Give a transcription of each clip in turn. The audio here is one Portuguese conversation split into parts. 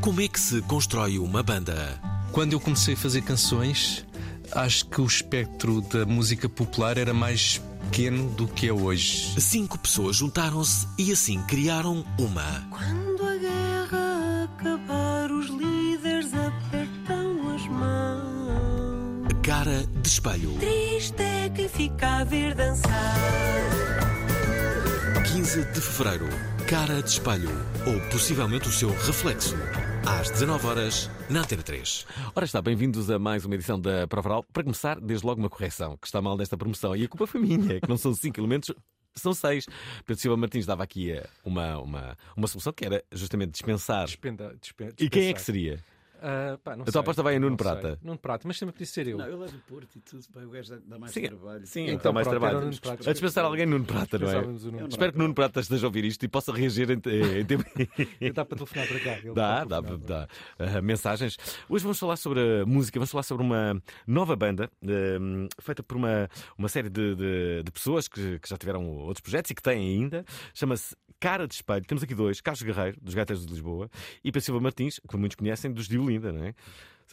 Como é que se constrói uma banda? Quando eu comecei a fazer canções, acho que o espectro da música popular era mais pequeno do que é hoje. Cinco pessoas juntaram-se e assim criaram uma. Quando a guerra acabar, os líderes apertam as mãos. Cara de espelho. Triste é quem fica a ver dançar. 15 de fevereiro. Cara de espelho. Ou possivelmente o seu reflexo. Às 19 horas na Antena 3. Ora está, bem-vindos a mais uma edição da Prova Oral. Para começar, desde logo uma correção, que está mal nesta promoção. E a culpa foi minha, que não são cinco elementos, são seis. Pedro Silva Martins dava aqui eh, uma, uma, uma solução que era justamente dispensar. Despenda, dispen- E quem é que dispensar. seria? Ah, pá, não A tua sei, aposta vai em Nuno não sei. Prata. Nuno Prata, mas sempre podia ser eu. Não, eu levo o Porto e tudo, pá, o gajo dá- mais Sim, trabalho. sim, Então, então mais trabalho. Prata. A dispensar alguém Nuno Prata, não é? Nuno Espero que Nuno Prata esteja a ouvir isto e possa reagir em, em tempo. Dá para telefonar para cá. ele Dá, dá, dá. Ah, mensagens. Hoje vamos falar sobre a música, vamos falar sobre uma nova banda hum, feita por uma, uma série de, de- de pessoas que, que já tiveram outros projetos e que têm ainda. Chama-se Cara de Espelho. Temos aqui dois: Carlos Guerreiro, dos Gaiteiros de Lisboa, e Pedro Silva Martins, que muitos conhecem, dos de Olinda, não é?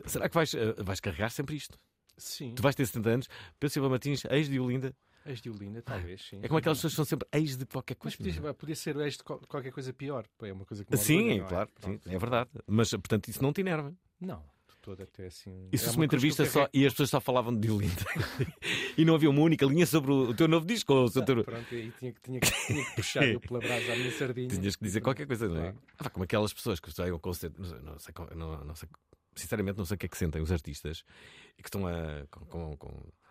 Será que vais, ah, vais carregar sempre isto? Sim, Tu vais ter 70 anos, Pedro Silva Martins, ex de Olinda. ex de Olinda, talvez, sim. É como aquelas pessoas que são sempre ex de qualquer Mas coisa. podia, podia ser ex de qual- qualquer coisa pior. É uma coisa que Sim, é? claro, sim, é verdade. Mas, portanto, isso não te enerva. Não, todo até assim. Isso é fosse uma entrevista só e as pessoas só falavam de Olinda. e não havia uma única linha sobre o teu novo disco ou o seu teu... Pronto, e tinha, que- tinha, que- tinha que puxar eu pela brasa à minha sardinha. Tinhas que dizer qualquer coisa, não é? Claro. Ah, como aquelas pessoas que saem ao concerto, não sei, não não- não sei- sinceramente não sei o que é que sentem os artistas e que estão a. com, com, com-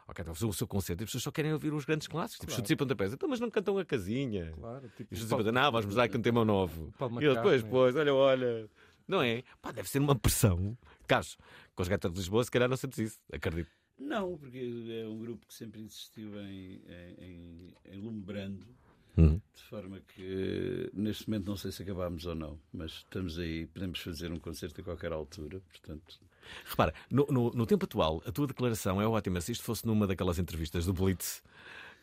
ok, estão a fazer o seu concerto e as pessoas só querem ouvir os grandes clássicos, tipo Claro. chutes e pontapés. Então, mas não cantam a casinha. Claro, tipo, E chutes e pontapés, não, vamos dar aqui um tema novo. E eu depois, depois, olha, olha. Não é? Pá, deve ser uma pressão. Caso, com os gatos de Lisboa, se calhar não sentes isso. Acredito. Não, porque é um grupo que sempre insistiu em, em, em, em lumbrando, Uhum. de forma que neste momento não sei se acabámos ou não, mas estamos aí, podemos fazer um concerto a qualquer altura, portanto. Repara, no, no- no tempo atual, a tua declaração é ótima. Se isto fosse numa daquelas entrevistas do Blitz,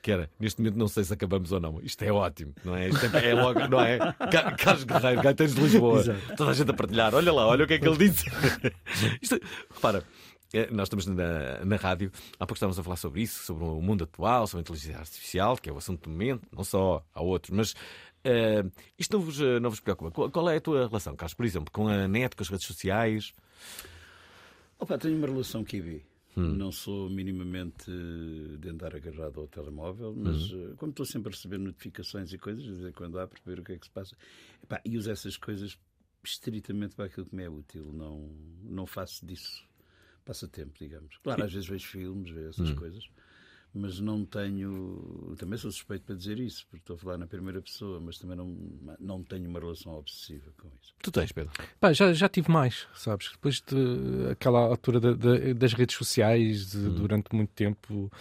que era neste momento não sei se acabamos ou não. Isto é ótimo, não é? Isto é, é logo, não é? Ca- Carlos Guerreiro, Gaiteiros de Lisboa, toda a gente a partilhar. Olha lá, olha o que é que ele disse. Isto, repara. eh, Nós estamos na, na rádio, há pouco estávamos a falar sobre isso, sobre o mundo atual, sobre a inteligência artificial, que é o assunto do momento, não só há outros, mas eh, isto não vos, eh, não vos preocupa. Qual, qual é a tua relação, Carlos, por exemplo, com a net, com as redes sociais? Opa, tenho uma relação kiwi. Hum. Não sou minimamente de andar agarrado ao telemóvel, mas eh, como estou sempre a receber notificações e coisas, de vez em quando há para ver o que é que se passa, Epá, e uso essas coisas estritamente para aquilo que me é útil. Não, não faço disso passatempo, digamos. Claro, às vezes vejo filmes, vejo essas Hum. coisas, mas não tenho. Também sou suspeito para dizer isso, porque estou a falar na primeira pessoa, mas também não, não tenho uma relação obsessiva com isso. Tu tens, Pedro? Pá, já, já tive mais, sabes? Depois de aquela altura da- da- das redes sociais, de- Uhum. durante muito tempo,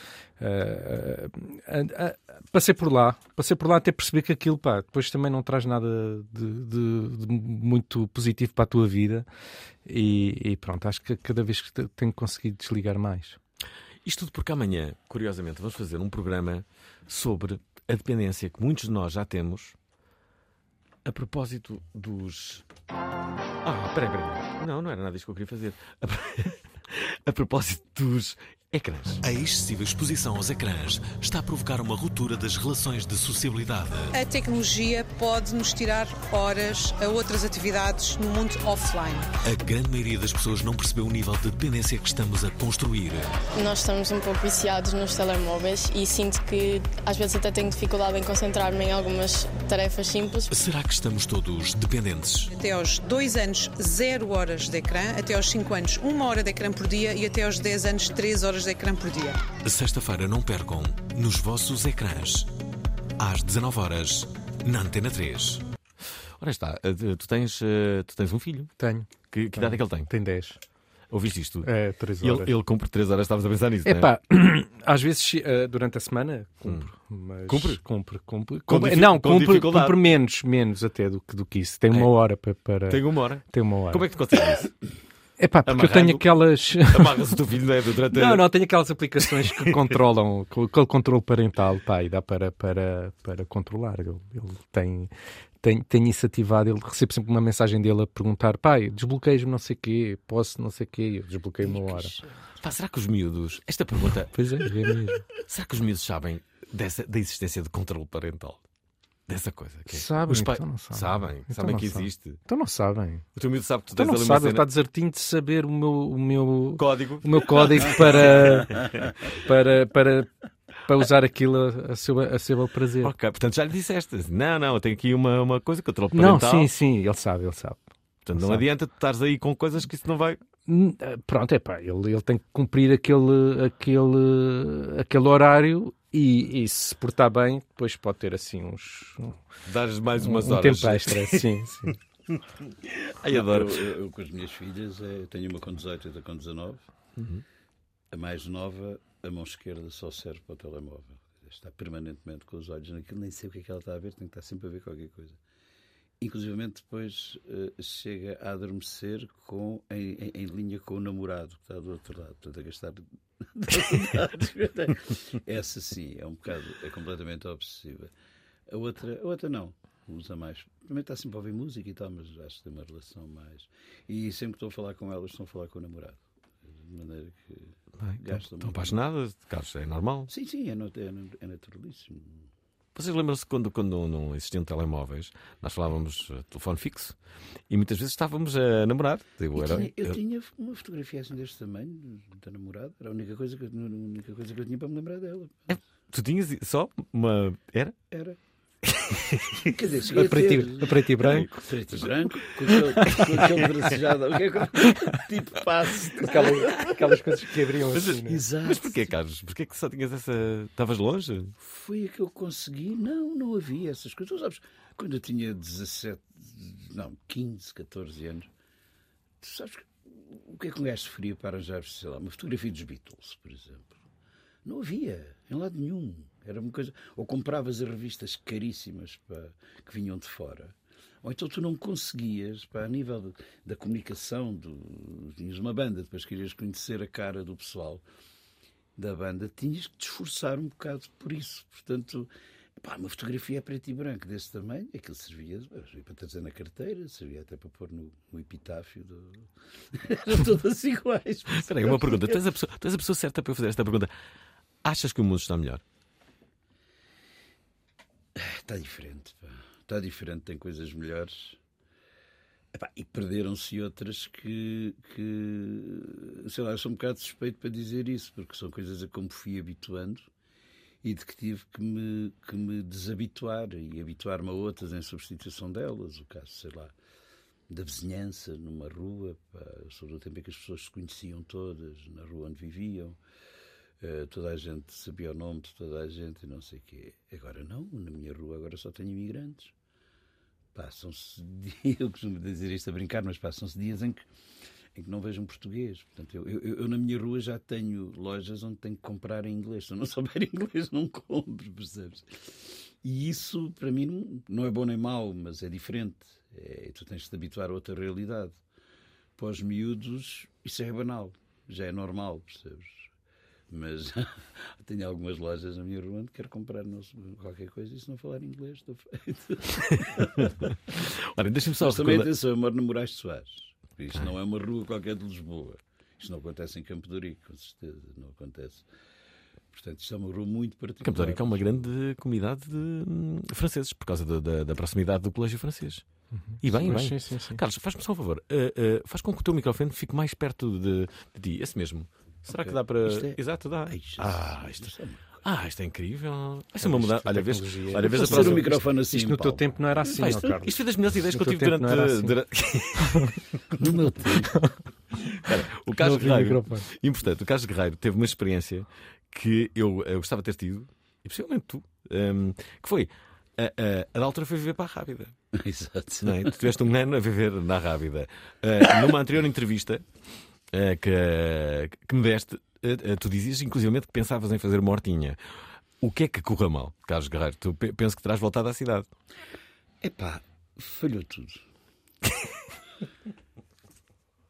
eh, eh, eh, passei por lá, passei por lá até perceber que aquilo, pá, depois também não traz nada de, de- de muito positivo para a tua vida. E, e pronto, acho que cada vez que te- tenho conseguido desligar mais. Isto tudo porque amanhã, curiosamente, vamos fazer um programa sobre a dependência que muitos de nós já temos a propósito dos. Ah, peraí, peraí. Não, não era nada disso que eu queria fazer. A propósito dos Ecrãs. A excessiva exposição aos ecrãs está a provocar uma ruptura das relações de sociabilidade. A tecnologia pode nos tirar horas a outras atividades no mundo offline. A grande maioria das pessoas não percebeu o nível de dependência que estamos a construir. Nós estamos um pouco viciados nos telemóveis e sinto que às vezes até tenho dificuldade em concentrar-me em algumas tarefas simples. Será que estamos todos dependentes? Até aos 2 anos, 0 horas de ecrã. Até aos 5 anos, 1 hora de ecrã por dia. E até aos 10 anos, 3 horas de ecrã por dia. Sexta-feira não percam nos vossos ecrãs. Às 19 horas na Antena 3. Ora está, eh, tu tens, eh, tu tens um filho. Tenho. Que, que idade é que ele tem? Tem 10. Ouviste isto? É, 3 Ele, horas. ele cumpre 3 horas, estavas a pensar nisso. não é? Epá, às vezes eh, durante a semana cumpre. Mas Cumpre? Cumpre, cumpre. Cumpre- não, com cumpre, cumpre menos, menos até do que, do que isso. Tem uma É. hora para. para... Tem uma hora. Tem uma hora. Como é que tu consegues isso? Epá, porque eu tenho aquelas. Amarras o teu filho não é, durante Não, não, tenho aquelas aplicações que controlam, com aquele controle parental, pá, e dá para, para, para controlar. Ele, ele tem, tem, tem isso ativado, ele recebe sempre uma mensagem dele a perguntar, pai, desbloqueio-me não sei o quê, posso não sei o quê, eu desbloqueio uma hora. Pá, será que os miúdos. Esta pergunta. Pois é, é mesmo. Será que os miúdos sabem dessa, da existência de controle parental? Dessa coisa. que é- Sabem, os pais- então não sabem. sabem, Então sabem não que sabem. existe. Então não sabem. O teu miúdo sabe que tu Então tens não sabe, ele está desertinho de saber o meu, o meu, Código. o meu código para, para, para, para usar aquilo a, seu, a seu prazer. Ok, portanto já lhe disseste. Não, não, eu tenho aqui uma, uma coisa, controle Não, parental. sim, sim, ele sabe, ele sabe. Portanto, não sabe. adianta tu estares aí com coisas que isso não vai. Hum, Pronto, é pá, ele, ele tem que cumprir aquele, aquele, aquele horário e, e se portar bem, depois pode ter assim uns um, Dares mais umas um horas. tempo extra. Sim, sim. Ai, adoro. Eu, eu- eu com as minhas filhas, é, tenho uma com 18 e outra com 19. A mais nova, a mão esquerda só serve para o telemóvel. Está permanentemente com os olhos naquilo, nem sei o que é que ela está a ver, tem que estar sempre a ver qualquer coisa. Inclusive depois eh, chega a adormecer com, em, em- em linha com o namorado que está do outro lado, portanto a gastar. Essa sim, é um bocado, é completamente obsessiva. A outra, a outra não, usa mais. Também está sempre a ouvir música e tal, mas acho que tem uma relação mais. E sempre que estou a falar com elas, estão a falar com o namorado. De maneira que Bem, gastam Estão muito. apaixonadas, Carlos, é normal. Sim, sim, é, é, é naturalíssimo. Vocês lembram-se quando, quando não existiam telemóveis, nós falávamos eh, telefone fixo e muitas vezes estávamos a namorar. Eu era- tinha, eu eu- tinha uma fotografia assim deste tamanho, da namorada, era a única coisa que, a única coisa que eu tinha para me lembrar dela. Tu tinhas só uma. Era? Era. Quer dizer, cheguei A preto, e- a preto e branco, Preto e branco, com aquele, bracejado, é tipo passe. aquelas, aquelas coisas que abriam assim. né? Exato. Mas porquê, Carlos? Porquê que só tinhas essa. Estavas longe? Foi a que eu consegui. Não, não havia essas coisas. Tu sabes, quando eu tinha 17, não, 15, 14 anos, tu sabes que- o que é que um gajo sofria para arranjar, sei lá, uma fotografia dos Beatles, por exemplo? Não havia, em lado nenhum. Era uma coisa. Ou compravas as revistas caríssimas pá, que vinham de fora. Ou então tu não conseguias, pá, a nível de- da comunicação, do, tinhas uma banda, depois querias conhecer a cara do pessoal da banda, tinhas que te esforçar um bocado por isso. Portanto, pá, uma fotografia a preto e branco desse tamanho, aquilo servia, servia para trazer na carteira, servia até para pôr no, no epitáfio. Do... Eram todas iguais. Espera aí, uma pergunta. Tu és, pessoa, tu és a pessoa certa para eu fazer esta pergunta. Achas que o mundo está melhor? Está diferente, pá. Está diferente, tem coisas melhores. Epá, e perderam-se outras que, que, sei lá, eu sou um bocado suspeito para dizer isso, porque são coisas a como fui habituando e de que tive que me, que me desabituar e habituar-me a outras em substituição delas. O caso, sei lá, da vizinhança numa rua, pá, sobre o tempo em que as pessoas se conheciam todas, na rua onde viviam. Eh, toda a gente sabia o nome de toda a gente e não sei o quê. Agora não, na minha rua agora só tenho imigrantes. Passam-se dias, eu costumo dizer isto a brincar, mas passam-se dias em que, em que não vejo um português. Portanto, eu, eu, eu na minha rua já tenho lojas onde tenho que comprar em inglês. Se eu não souber inglês, não compro, percebes? E isso, para mim, não, não é bom nem mau, mas é diferente. É, tu tens de te habituar a outra realidade. Para os miúdos, isso é banal, já é normal, percebes? Mas tenho algumas lojas na minha rua onde quero comprar qualquer coisa e se não falar inglês estou feito. Olha, deixa-me só Mas também recordar- atenção, eu moro no Moraes de Soares. Isto não é uma rua qualquer de Lisboa. Isto não acontece em Campo de Ourique, com certeza, não acontece. Portanto, isto é uma rua muito particular. Campo de Ourique é uma grande comunidade de hum, franceses, por causa da, da- da proximidade do colégio francês. E bem, e Mas bem. sim, sim, sim. Carlos, faz-me só um favor. eh, eh, faz com que o teu microfone fique mais perto de, de ti. Esse mesmo. Será que dá para. Isto é- Exato, dá. Ai, ah, isto... é ah, isto é incrível. Vai ser uma mudança. é Olha, vês, olha, vês a próxima. um microfone assim. Isto no teu tempo não era assim, ó, isto, Carlos. isto foi das melhores ideias que eu tive durante. assim. durante- No meu tempo. o Não Carlos o Guerreiro. Importante, o Carlos Guerreiro teve uma experiência que eu, eu gostava de ter tido, e possivelmente tu, hum, que foi. A, a, a da altura foi viver para a Rábida. Exato. Não é? Tu tiveste um ano a viver na Rábida. Ah, numa anterior entrevista que, que me deste, ah, ah, tu dizias inclusivamente que pensavas em fazer uma hortinha. O que é que correu mal, Carlos Guerreiro? Tu pe- penso que terás voltado à cidade. Epá, falhou tudo.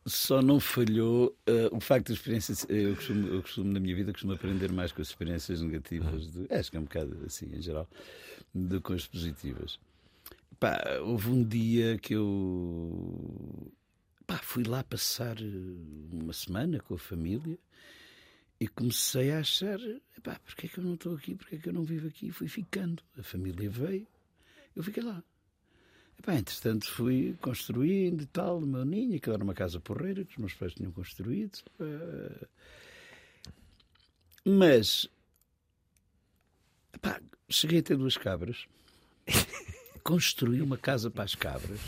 Só não falhou eh, o facto de experiências. Eu costumo, eu costumo, na minha vida, costumo aprender mais com as experiências negativas. De, acho que é um bocado assim, em geral, do que com as positivas. Pá, houve um dia que eu. Pá, fui lá passar eh, uma semana com a família e comecei a achar: epá, porque é que eu não estou aqui? Porque é que eu não vivo aqui? E fui ficando. A família veio, eu fiquei lá. Epá, entretanto, fui construindo e tal, no meu ninho. Aquilo era uma casa porreira que os meus pais tinham construído. Mas, epá, cheguei a ter duas cabras. Construí uma casa para as cabras.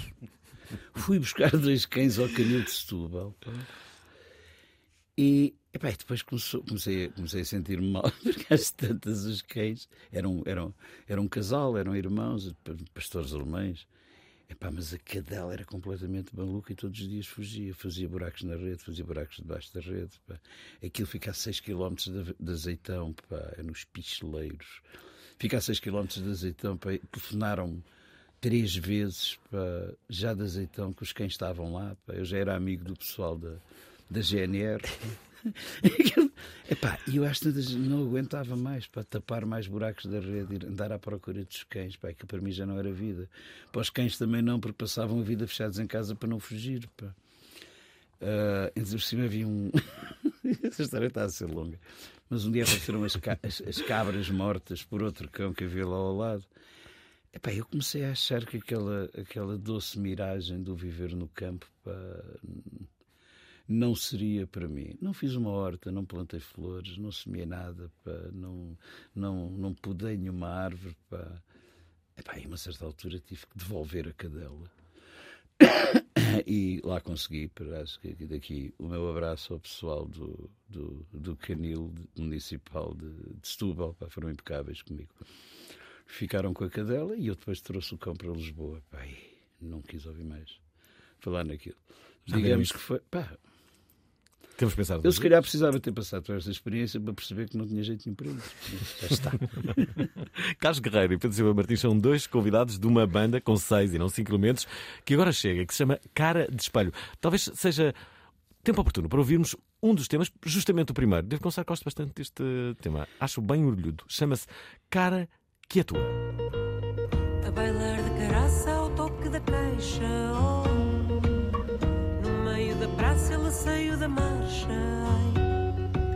Fui buscar dois cães ao canil de Setúbal. E depois comecei, comecei a sentir-me mal, porque às tantas os cães eram, eram, eram um casal, eram irmãos, pastores alemães. Mas a cadela era completamente maluca e todos os dias fugia. Fazia buracos na rede, fazia buracos debaixo da rede. Pá. Aquilo fica a 6 km de, de azeitão, pá, nos picheleiros. Fica a 6 km de azeitão, telefonaram-me três vezes pá, já de azeitão que os cães estavam lá. Pá. Eu já era amigo do pessoal da, da GNR. Epá, e eu às tantas não aguentava mais para tapar mais buracos da rede e andar à procura dos cães, pá, que para mim já não era vida. Para os cães também não, porque passavam a vida fechados em casa para não fugir. Pá. Ah, entre por cima havia um. Essa história está a ser longa. Mas um dia apareceram as, ca- as- as cabras mortas por outro cão que havia lá ao lado. Epá, eu comecei a achar que aquela, aquela doce miragem do viver no campo pá, não seria para mim. Não fiz uma horta, não plantei flores, não semeei nada, pá, não, não, não podei nenhuma árvore. Pá. Epá, e a uma certa altura tive que devolver a cadela. E lá consegui, acho que aqui daqui o meu abraço ao pessoal do, do, do canil municipal de, de Setúbal, pá, foram impecáveis comigo. Ficaram com a cadela e eu depois trouxe o cão para Lisboa. E não quis ouvir mais falar naquilo. Já Digamos que foi. Pá, Temos pensado. eu se calhar precisava ter passado por esta experiência para perceber que não tinha jeito nenhum para isso. Já está. Carlos Guerreiro e Pedro Silva Martins são dois convidados de uma banda com seis e não cinco elementos que agora chega, que se chama Cara de Espelho. Talvez seja tempo oportuno para ouvirmos um dos temas, justamente o primeiro. Devo confessar que gosto bastante deste tema. Acho bem orgulhudo. Chama-se Cara que é tua. A bailar de caraça ao toque da caixa oh. No meio da praça ele saiu da marcha Ai,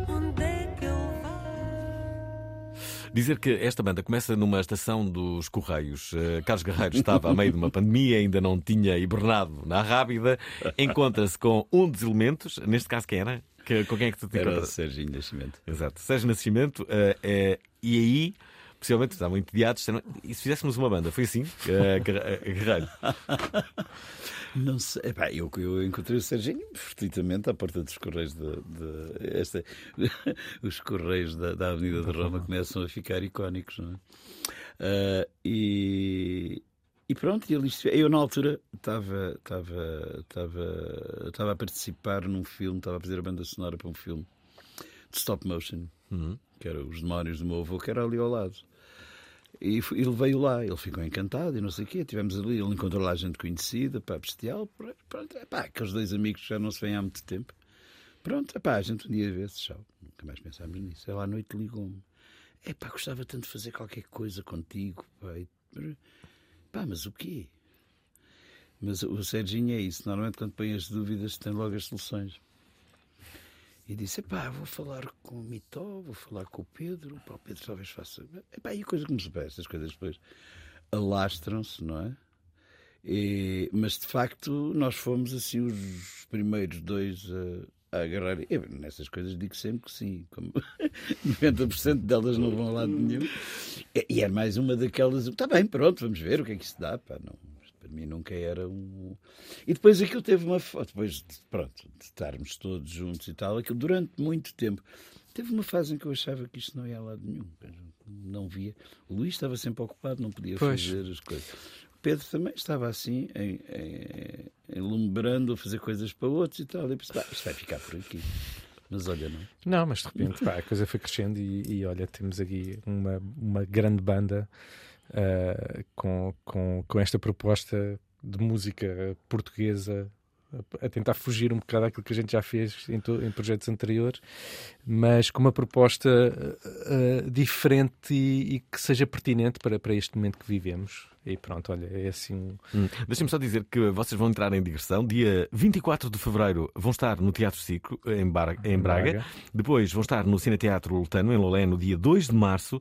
Onde é que ele vai? Dizer que esta banda começa numa estação dos Correios. Eh, Carlos Guerreiro estava a meio de uma pandemia, ainda não tinha hibernado na Rábida. Encontra-se com um dos elementos, neste caso quem era? Que, com quem é que tu te Era o? Serginho Nascimento. Exato. Sérgio Nascimento. eh, eh, e aí, possivelmente, estavam entediados. E se fizéssemos uma banda? Foi assim? Eh, eh, Guerreiro. Não sei. Epá, eu, eu encontrei o Serginho fortuitamente à porta dos Correios de, de- esta, os Correios da, da Avenida de Roma começam a ficar icónicos, não é? Ah, e, e pronto, ele, eu na altura estava, estava, estava, estava a participar num filme, estava a fazer a banda sonora para um filme de stop motion, Uhum. Que era Os Demónios do meu avô, que era ali ao lado. E fui- ele veio lá, ele ficou encantado e não sei o quê. Tivemos ali, ele encontrou lá gente conhecida, pá, bestial. pr- Pronto, epá, aqueles dois amigos que já não se veem há muito tempo. Pronto, epá, a gente um dia vê-se, tchau. Nunca mais pensámos nisso. Ela à noite ligou-me. Epá, gostava tanto de fazer qualquer coisa contigo, pá. E- Pá, mas o quê? Mas o Serginho é isso. Normalmente quando põe as dúvidas tem logo as soluções. E disse: Epá, vou falar com o Mitó, vou falar com o Pedro. Pá, o Pedro talvez faça. Epá, e a coisa como se vê, estas coisas depois alastram-se, não é? E- mas de facto, nós fomos assim os primeiros dois a, a agarrar. Eu, nessas coisas digo sempre que sim, como 90% delas não vão a lado nenhum. E, e é mais uma daquelas. Está bem, pronto, vamos ver o que é que isso dá. Pá, não, para mim nunca era um. E depois aquilo teve uma. Depois, de- pronto, de estarmos todos juntos e tal, aquilo durante muito tempo. Teve uma fase em que eu achava que isto não ia a lado nenhum. Não via. O Luís estava sempre ocupado, não podia Pois. fazer as coisas. O Pedro também estava assim, em, em, enlumbrando a fazer coisas para outros e tal. E pensei, "Bah, isto vai ficar por aqui. Mas olha, não. Não, mas de repente pá, a coisa foi crescendo e, e olha, temos aqui uma, uma grande banda ah, com, com, com esta proposta de música portuguesa a, tentar fugir um bocado daquilo que a gente já fez em, to- em projetos anteriores, mas com uma proposta ah, diferente e, e que seja pertinente para, para este momento que vivemos. E pronto, olha, é assim um. Hum. Deixem-me só dizer que vocês vão entrar em digressão. Dia 24 de fevereiro vão estar no Teatro Circo, em, Bar- em Braga. Braga. Depois vão estar no Cine Teatro Lutano, em Lolé, no dia 2 de março.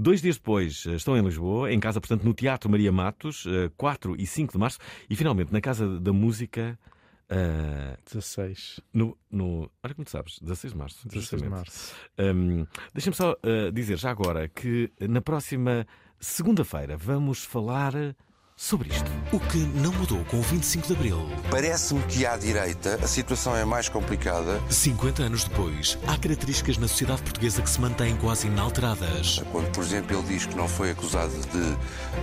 Dois dias depois eh, estão em Lisboa, em casa, portanto, no Teatro Maria Matos, eh, 4 e 5 de março. E finalmente na Casa da Música. eh, 16. no, no, olha como tu sabes, 16 de março. 16 de março. Hum, Deixa-me só uh, dizer já agora que na próxima segunda-feira vamos falar sobre isto. O que não mudou com o 25 de Abril. Parece-me que à direita a situação é mais complicada. 50 anos depois, há características na sociedade portuguesa que se mantêm quase inalteradas. Quando, por exemplo, ele diz que não foi acusado de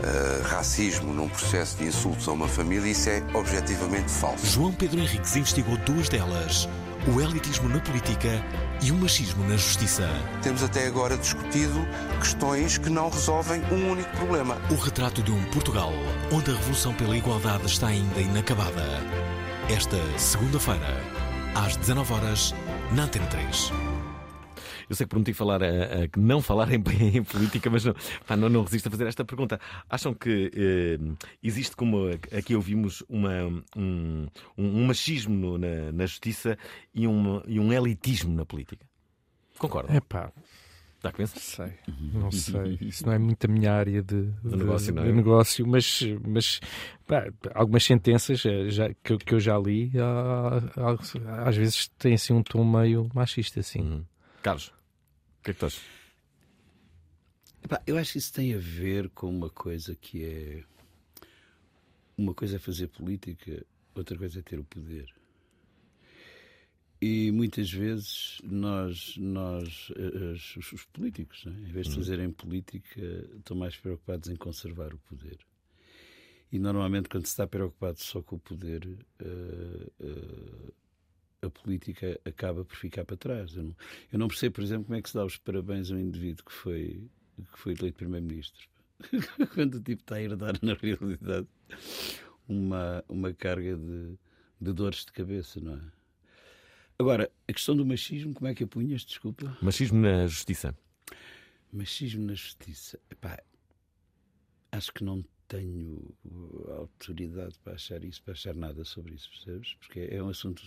eh, racismo num processo de insultos a uma família, isso é objetivamente falso. João Pedro Henriques investigou duas delas: o elitismo na política e o machismo na justiça. Temos até agora discutido questões que não resolvem um único problema. O retrato de um Portugal onde a revolução pela igualdade está ainda inacabada. Esta segunda-feira, às 19 horas, na Antena 3. Eu sei que prometi falar a, a- que não falar em, em política, mas não, pá, não, não resisto a fazer esta pergunta. Acham que eh, existe, como aqui ouvimos, uma, um, um machismo no- na, na justiça e um, e um elitismo na política? Concordam? É pá, Dá que pensar? sei, não sei. Isso não é muito a minha área de, de- negócio, não é? de negócio, mas, mas pá, algumas sentenças eh, já, que, eu- que eu já li, ah, ah, às vezes têm assim um tom meio machista, assim. Uhum. Carlos, que é que? Epá, eu acho que isso tem a ver com uma coisa que é. Uma coisa é fazer política, outra coisa é ter o poder. E muitas vezes nós, nós eh, os, os- os políticos, não é? em vez de fazerem política, estão mais preocupados em conservar o poder. E normalmente, quando se está preocupado só com o poder, eh, eh, a política acaba por ficar para trás. Eu não, eu não percebo, por exemplo, como é que se dá os parabéns a um indivíduo que foi, que foi eleito Primeiro-Ministro. Quando o tipo está a herdar, na realidade, uma, uma carga de, de dores de cabeça, não é? Agora, a questão do machismo, como é que a punhas? Desculpa. Machismo na justiça. Machismo na justiça. Epá, acho que não tenho autoridade para achar isso, para achar nada sobre isso, percebes? Porque é um assunto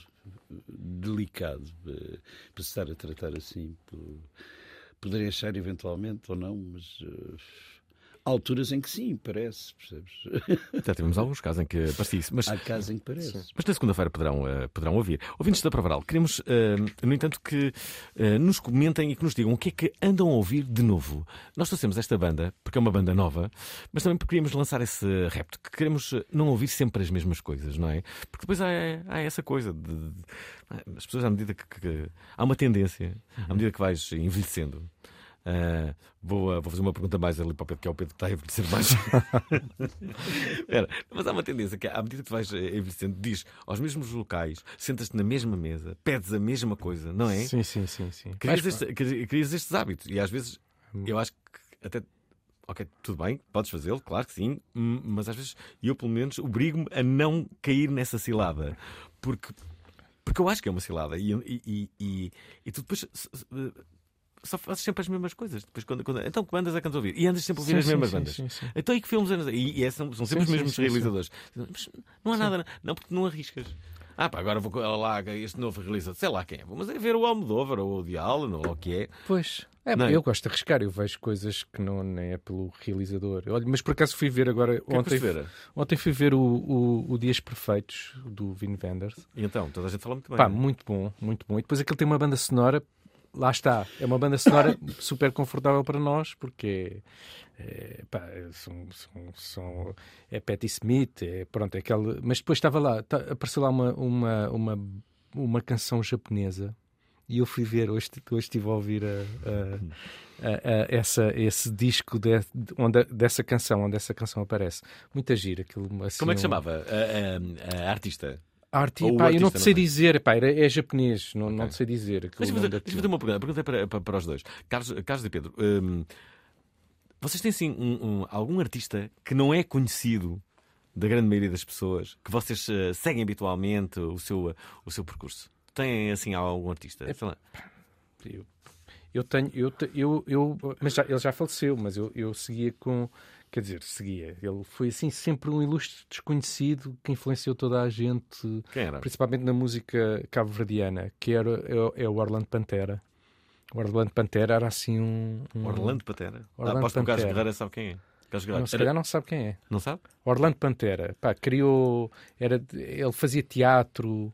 delicado eh, para estar a tratar assim. Poderei achar eventualmente ou não, mas eh, alturas em que sim, parece, percebes? Já tivemos alguns casos em que parecia isso. Mas, Há casos em que parece. mas na segunda-feira poderão, eh, poderão ouvir. Ouvintes da Pravaral, queremos, eh, no entanto, que eh, nos comentem e que nos digam o que é que andam a ouvir de novo. Nós trouxemos esta banda, porque é uma banda nova, mas também porque queríamos lançar esse repto, que queremos não ouvir sempre as mesmas coisas, não é? Porque depois há, há essa coisa de, de- as pessoas, à medida que, que- que- há uma tendência, à medida que vais envelhecendo. Ah, vou, ah, vou fazer uma pergunta mais ali para o Pedro, que é o Pedro que está a envelhecer mais. Espera, mas há uma tendência que, à medida que tu vais eh, envelhecendo, diz aos mesmos locais, sentas-te na mesma mesa, pedes a mesma coisa, não é? Sim, sim, sim. sim. Crias, este- cri- crias estes hábitos e às vezes eu acho que até. Ok, tudo bem, podes fazê-lo, claro que sim, hum, mas às vezes eu, pelo menos, obrigo-me a não cair nessa cilada. Porque, porque eu acho que é uma cilada e, e, e, e tu depois. Só fazes sempre as mesmas coisas. Depois, quando, quando- então, que bandas é que andas a ouvir? E andas sempre a ouvir Sim, as mesmas sim, bandas. sim, sim. Então, e que filmes andas a... E, e é- são, são sempre os mesmos realizadores. Mas não há nada. Não, porque não arriscas. Ah, pá, agora vou lá, este novo realizador, sei lá quem é. Mas é ver o Almodóvar ou o Allen ou o que é. Pois. É, Não é? eu gosto de arriscar, eu vejo coisas que não nem é pelo realizador. Olha, mas por acaso fui ver agora que é ontem, ver? ontem fui ver o, o, o Dias Perfeitos do Vin Wenders. E então, toda a gente fala muito bem. Pá, muito bom, muito bom. E depois aquele tem uma banda sonora, lá está, é uma banda sonora super confortável para nós, porque é, é, pá, são, são, são- é Patti Smith, é, pronto, é aquele. Mas depois estava lá, tá- apareceu lá uma, uma, uma, uma canção japonesa. E eu fui ver, hoje, hoje estive a ouvir a- a- a- essa, esse disco de, onde, dessa canção, onde essa canção aparece. Muita gira. Aquilo, assim, Como é que chamava? A artista? Arti, Ou pá, eu não artista, te sei não dizer, pá, era- é japonês, não, não Ok. te sei dizer. Deixa-me fazer, uma pergunta. Perguntei para, para, para os dois. Carlos, Carlos e Pedro, hum, vocês têm sim um- um- algum artista que não é conhecido da grande maioria das pessoas, que vocês eh, seguem habitualmente o seu, o seu percurso? Têm assim algum artista? É. Eu, eu tenho, eu, eu, eu mas já, ele já faleceu, mas eu, eu seguia com, quer dizer, seguia. Ele foi assim sempre um ilustre desconhecido que influenciou toda a gente, Quem era? principalmente na música cabo-verdiana, que era é, é o Orlando Pantera. O Orlando Pantera era assim um, um Orlando Patera. Ah, Orlando aposto que o Carlos Pantera. Guerreiro sabe quem é. Carlos Guerreiro. Não, se Era- calhar não sabe quem é. não sabe? Orlando Pantera, pá, criou, era, ele fazia teatro,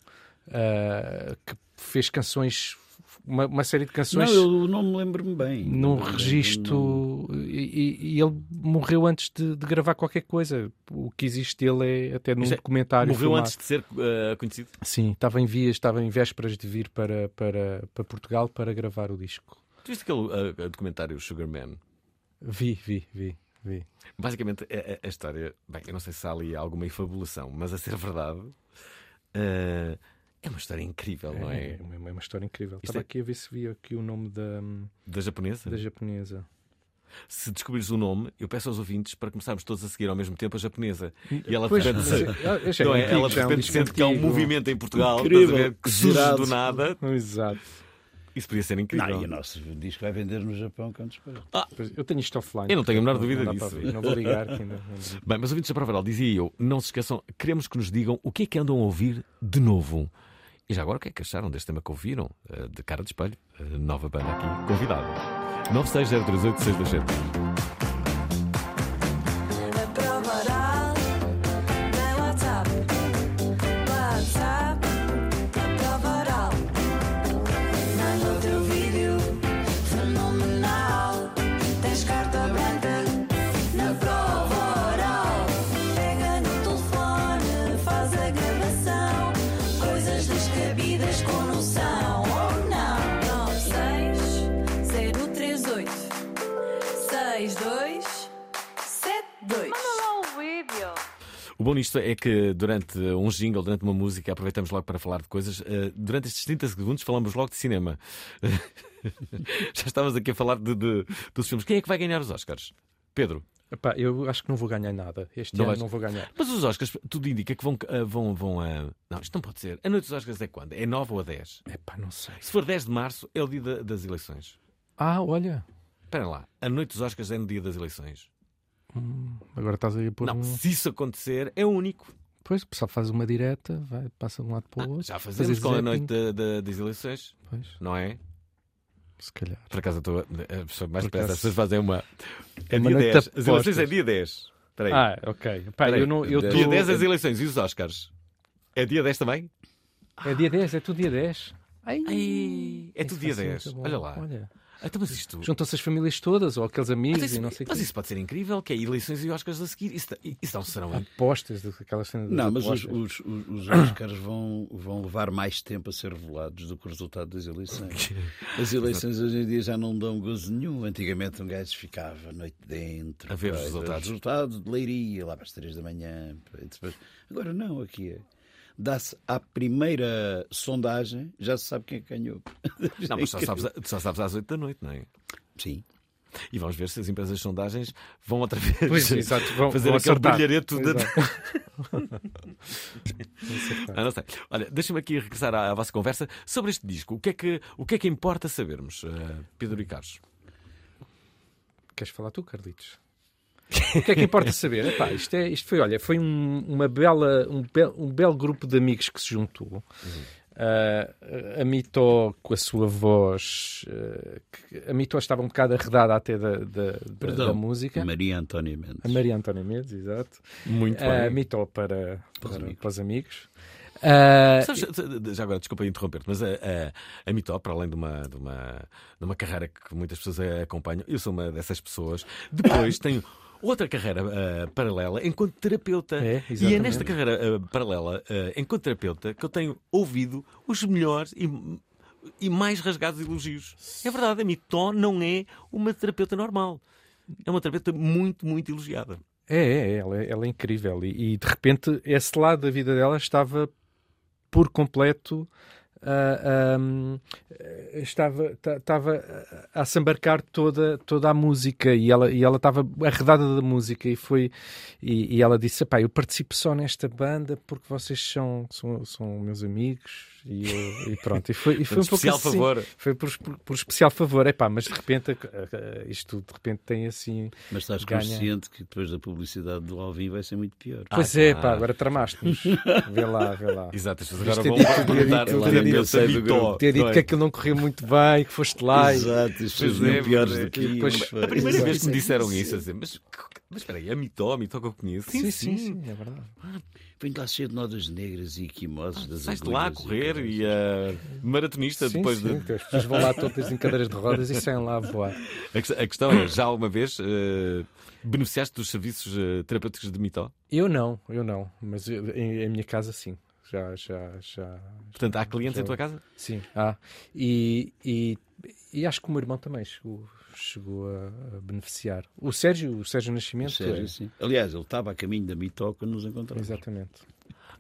ah, que fez canções, uma, uma série de canções Não, eu não me lembro-me bem. num Não- não- registro e, e- e ele morreu antes de, de gravar qualquer coisa. O que existe dele é até num é, documentário. Morreu filmado. antes de ser eh, conhecido? Sim, estava em vias, estava em vésperas de vir para, para, para Portugal para gravar o disco. Tu viste aquele eh, documentário Sugar Man? Vi, vi, vi, vi. Basicamente, a, a- a história, bem, eu não sei se há ali alguma infabulação, mas a ser verdade, eh, é uma história incrível, não é? É uma, é uma história incrível. Isto Estava é- aqui a ver se via aqui o nome da, Da japonesa? da japonesa. Se descobrires o nome, eu peço aos ouvintes para começarmos todos a seguir ao mesmo tempo a japonesa. E ela de Pois, repente, mas é- é não é? antigo, ela de é um repente disco sente que há um movimento em Portugal, ver, que surge girado. do nada. Exato. Isso podia ser incrível. Não, e o nosso disco vai vender no Japão quando. Pois, Eu tenho isto offline. Eu não tenho a menor dúvida não disso. Não vou ligar. que ainda- Bem, mas ouvintes da Prova Oral, dizia eu, não se esqueçam, queremos que nos digam o que é que andam a ouvir de novo. E já agora, o que é que acharam deste tema que ouviram? Uh, de Cara de Espelho, uh, nova banda aqui convidada. 96038 627. O bom nisto é que durante um jingle, durante uma música, aproveitamos logo para falar de coisas. Eh, Durante estes 30 segundos falamos logo de cinema. Já estávamos aqui a falar de, de- dos filmes. Quem é que vai ganhar os Oscars? Pedro. Epá, eu acho que não vou ganhar nada. Este Não ano vais- não vou ganhar. Mas os Oscars, tudo indica que vão, eh, vão, vão a. Não, isto não pode ser. A noite dos Oscars é quando? É 9 ou a 10? Epá, não sei. Se for 10 de março, é o dia da- das eleições. Ah, olha. Espera lá. A noite dos Oscars é no dia das eleições. Agora estás aí a pôr Não, um... se isso acontecer, é único. Pois, o pessoa faz uma direta, vai, passa de um lado para o outro. Já fazemos com a noite da- da- das eleições, Pois, não é? se calhar. Por acaso, estou a, pessoa mais perto. As pessoas fazem uma. É Uma dia noite 10. de As eleições é apostas. dia 10. Espera aí. Ah, ok. Pá, eu não, eu Dia tô- 10 as eleições e os Oscars. É dia 10 também? É dia 10, é tudo dia 10. Ai, Ai, é tudo dia isso vai ser 10. muito bom. Olha lá. Olha. Então, mas isto. Juntam-se as famílias todas, ou aqueles amigos Mas isso, e não sei o mas quê. isso pode ser incrível, que é eleições e Oscars a seguir. Isso, isso não serão. Apostas, daquelas cenas Não, mas os, os, os, os Oscars vão, vão levar mais tempo a ser revelados do que o resultado das eleições. As eleições hoje em dia já não dão gozo nenhum. Antigamente um gajo ficava a noite dentro. A ver os resultados. resultados de leiria, lá para as três da manhã. depois- Agora não, aqui é. Dá-se à primeira sondagem, já se sabe quem é que ganhou. Não, mas só sabes, só sabes às 8 da noite, não é? Sim. E vamos ver se as empresas de sondagens vão outra vez Pois, exato, vão- fazer vão aquele brilhareto de... Ah, não sei. Olha, deixa-me aqui regressar à, à vossa conversa sobre este disco. O que é que, o que, é que importa sabermos, eh, Pedro e Carlos? Queres falar tu, Carlitos? O que é que importa saber? Epá, isto, é, isto foi, olha, foi um, uma bela, um, bel, um belo grupo de amigos que se juntou. Uh, a Mitó com a sua voz, uh, que- a Mitó estava um bocado arredada até da, da, Perdão, da música. Maria Antónia Mendes. A Maria Antónia Mendes, exato. Muito A bem. Mitó para, Para os para, amigos. para os amigos. Ah, Sabes, já agora, desculpa interromper-te, mas a, a, a Mitó, para além de uma, de, uma, de uma carreira que muitas pessoas a- acompanham, eu sou uma dessas pessoas, depois tenho outra carreira ah, paralela enquanto terapeuta. É, e é nesta carreira ah, paralela, ah, enquanto terapeuta, que eu tenho ouvido os melhores e, e mais rasgados elogios. É verdade, a Mitó não é uma terapeuta normal. É uma terapeuta muito, muito elogiada. É, é, é, ela, é- ela é incrível. E, e, de repente esse lado da vida dela estava por completo. Ah, estava, ta- estava a se embarcar toda, toda a música e ela, e ela estava arredada da música e foi e, e ela disse, "Epá, eu participo só nesta banda porque vocês são, são, são meus amigos e, eu- e pronto, e foi, e foi um pouco especial assim. favor. foi por, por, por especial favor, Epá, mas de repente ah, ah, isto de repente tem assim Mas estás Ganha. consciente que depois da publicidade do Alvin vai ser muito pior. Pois é, tá. pá, agora tramaste-nos. Vê lá, vê lá. Exato, Devias agora vão perguntar ter dito- não é? que aquilo não correu muito bem, que foste lá. Exato, Pois é, piores pois é. do que isto. A primeira vez que me disseram isso, assim, mas, mas espera aí, a Mitó, a Mitó que eu conheço. Sim, sim, sim, é verdade. Vem lá cheio de nodas negras e quimoses das Sais de lá a e correr e a maratonista Sim, depois sim, de. as pessoas vão lá todas em cadeiras de rodas e saem lá a voar. A, ques- a questão é, já alguma vez eh, beneficiaste dos serviços eh, terapêuticos de Mitó? Eu não, eu não, mas eu- em, em minha casa sim. Já, já, já. Portanto, há clientes já- em tua casa? Sim, há. E, e, e acho que o meu irmão também chegou, chegou a, a beneficiar. O Sérgio, o Sérgio Nascimento. Sérgio, é- sim. Aliás, ele estava a caminho da Mitó quando nos encontramos. Exatamente.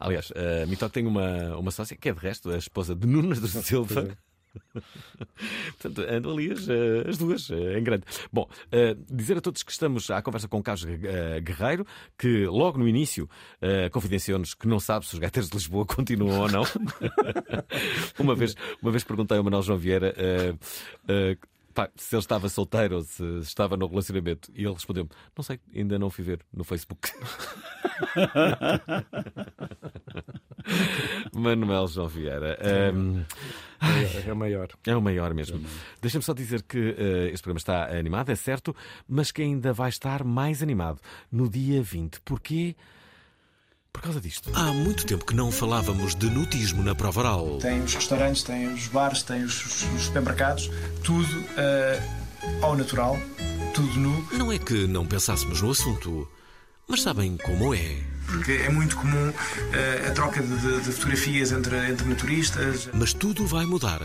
Aliás, a Mitó tem uma, uma sócia que é de resto a esposa de Nunes do Silva. Portanto, andam ali as, eh, as duas, eh, em grande. Bom, eh, dizer a todos que estamos à conversa com Carlos Guerreiro, que logo no início confidenciou-nos que não sabe se os gaiteiros de Lisboa continuam ou não. uma, vez, uma vez perguntei ao Manuel João Vieira pá, se ele estava solteiro ou se estava no relacionamento. E ele respondeu-me: Não sei, ainda não fui ver no Facebook. Manuel João Vieira. É, é o maior. é o maior mesmo. Deixa-me só dizer que eh, este programa está animado, é certo, mas que ainda vai estar mais animado no dia 20. Porquê? Por causa disto. Há muito tempo que não falávamos de nutismo na Provaral. Tem os restaurantes, tem os bares, tem os, os- os supermercados, tudo eh, ao natural, tudo nu, Não é que não pensássemos no assunto, mas sabem como é. porque é muito comum eh, a troca de, de- de fotografias entre, entre naturistas. Mas tudo vai mudar.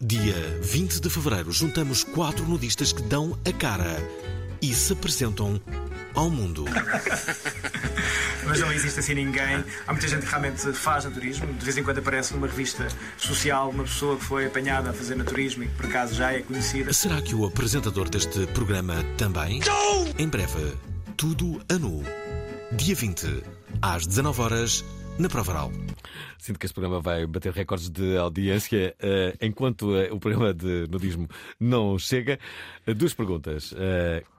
Dia 20 de fevereiro, juntamos quatro nudistas que dão a cara e se apresentam ao mundo. Mas não existe assim ninguém. Há muita gente que realmente faz naturismo. De vez em quando aparece numa revista social uma pessoa que foi apanhada a fazer naturismo e que por acaso já é conhecida. Será que o apresentador deste programa também? Em breve, tudo a nu. Dia 20, às 19 horas na Provaral. Sinto que este programa vai bater recordes de audiência eh, enquanto eh, o programa de nudismo não chega. Eh, duas perguntas.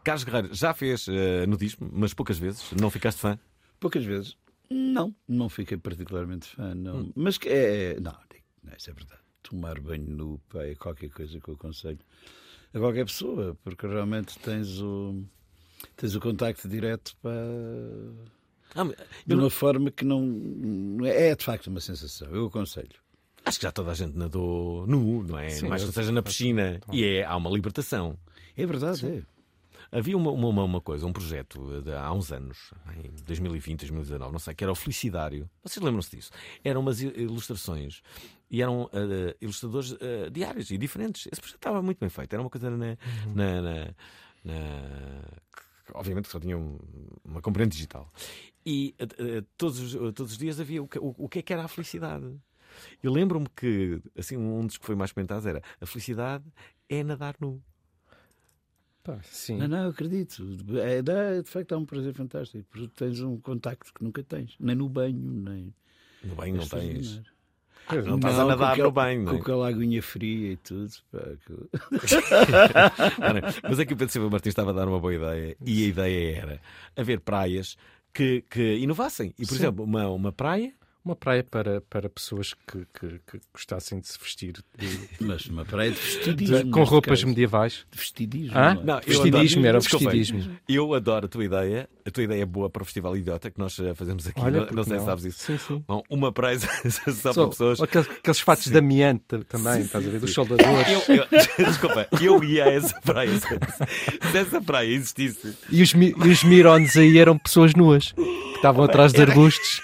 Carlos Guerreiro já fez nudismo, mas poucas vezes. Não ficaste fã? Poucas vezes. Não, não fiquei particularmente fã, não. Mas que é. Não, não, isso é verdade. Tomar banho nu pá, é qualquer coisa que eu aconselho a qualquer pessoa, porque realmente tens o. Tens o contacto direto para. Ah, mas De não- uma forma que não. não é, é de facto uma sensação. Eu aconselho. Acho que já toda a gente nadou nu, não é? Sim, Mais que eu- seja na piscina. E é, há uma libertação. É verdade, é. Havia uma, uma, uma coisa, um projeto de, há uns anos, em 2020, 2019, não sei, que era o Felicidário. Vocês lembram-se disso? Eram umas ilustrações e eram eh, ilustradores eh, diários e diferentes. Esse projeto estava muito bem feito. Era uma coisa na. na, na- na- que, obviamente que só tinha um- uma componente digital. E eh, eh, todos, os- todos os dias havia o que, o, o que é que era a felicidade. Eu lembro-me que assim, um dos que foi mais comentados era a felicidade é nadar nu. Pá, sim. Não, não, acredito. É, dá, de facto, é um prazer fantástico. Porque tens um contacto que nunca tens. Nem no banho, nem. No banho não tens. não- Não estás a nadar no banho, não Com é? aquela aguinha fria e tudo. pá, que- Mas é que o Pedro Silva Martins estava a dar uma boa ideia e a ideia era haver praias que, que inovassem. E, por Sim. exemplo, uma, uma praia. Uma praia para, para pessoas que, que, que gostassem de se vestir de- Mas uma praia de de- vestidismo. com neste roupas caso. medievais. De vestidismo. Hã? não Vestidismo, adoro- era o Desculpem. vestidismo. Eu adoro a tua ideia. A tua ideia é boa para o Festival Idiota que nós fazemos aqui. Olha, não, não sei se sabes isso. Sim, sim. Bom, uma praia só, Só- para pessoas. Aqueles, aqueles fatos de amiante também, estás a ver? Dos soldadores. Eu, eu- desculpa, eu ia a essa praia. Se, essa praia existisse. E os, e os mirones aí eram pessoas nuas que estavam atrás de arbustos.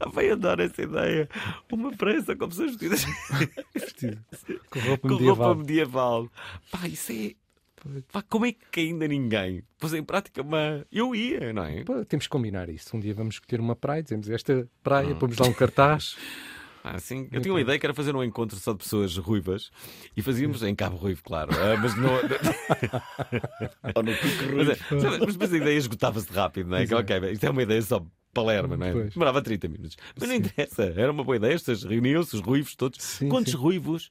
Bem, adoro essa ideia. Uma só com pessoas vestidas Com roupa com medieval. roupa medieval. Pá, isso é. Pá, como é que ainda ninguém pôs em prática uma. Eu ia, não é? Pô, temos que combinar isso. Um dia vamos escolher uma praia, dizemos esta Hum. praia, pomos lá um cartaz. Ah, sim. Eu tinha uma ideia que era fazer um encontro só de pessoas ruivas e fazíamos em Cabo Ruivo, claro. Ah, mas não. Ou no Pico mas, Ruivo. é, sabe, mas depois a ideia esgotava-se rápido, não é? Que, ok, isto é uma ideia só Palermo, não é? Pois. Demorava 30 minutos. Mas não interessa, era uma boa ideia. As pessoas reuniam-se, os ruivos todos. Sim, Quantos sim. ruivos?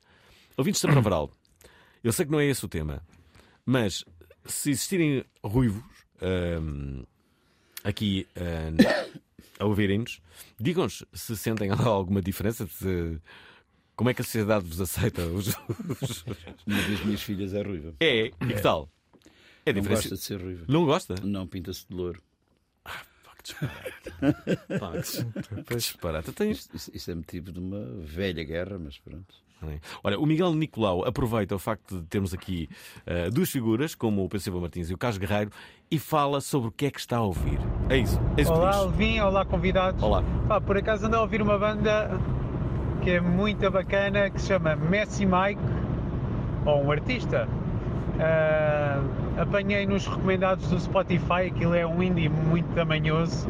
Ouvintes da Provaral, eu sei que não é esse o tema, mas se existirem ruivos aqui a ouvirem-nos, digam-nos se sentem alguma diferença, se- como é que a sociedade vos aceita. Os, Uma das minhas filhas é ruiva. É, e que tal? É Não diferença- gosta de ser ruiva. Não gosta? Não, pinta-se de louro. Pá, que- que disparate. Tens- isto- isto é motivo de uma velha guerra, mas pronto. Bem. Olha, o Miguel Nicolau aproveita o facto de termos aqui eh, duas figuras, como o Pedro Silva Martins e o Carlos Guerreiro, e fala sobre o que é que está a ouvir. É isso. É isso Olá. Alvin, olá, convidados. Olá. Pá, por acaso ando a ouvir uma banda que é muito bacana, que se chama Messi Mike, ou um artista. Ah, apanhei nos recomendados do Spotify, aquilo é um indie muito tamanhoso,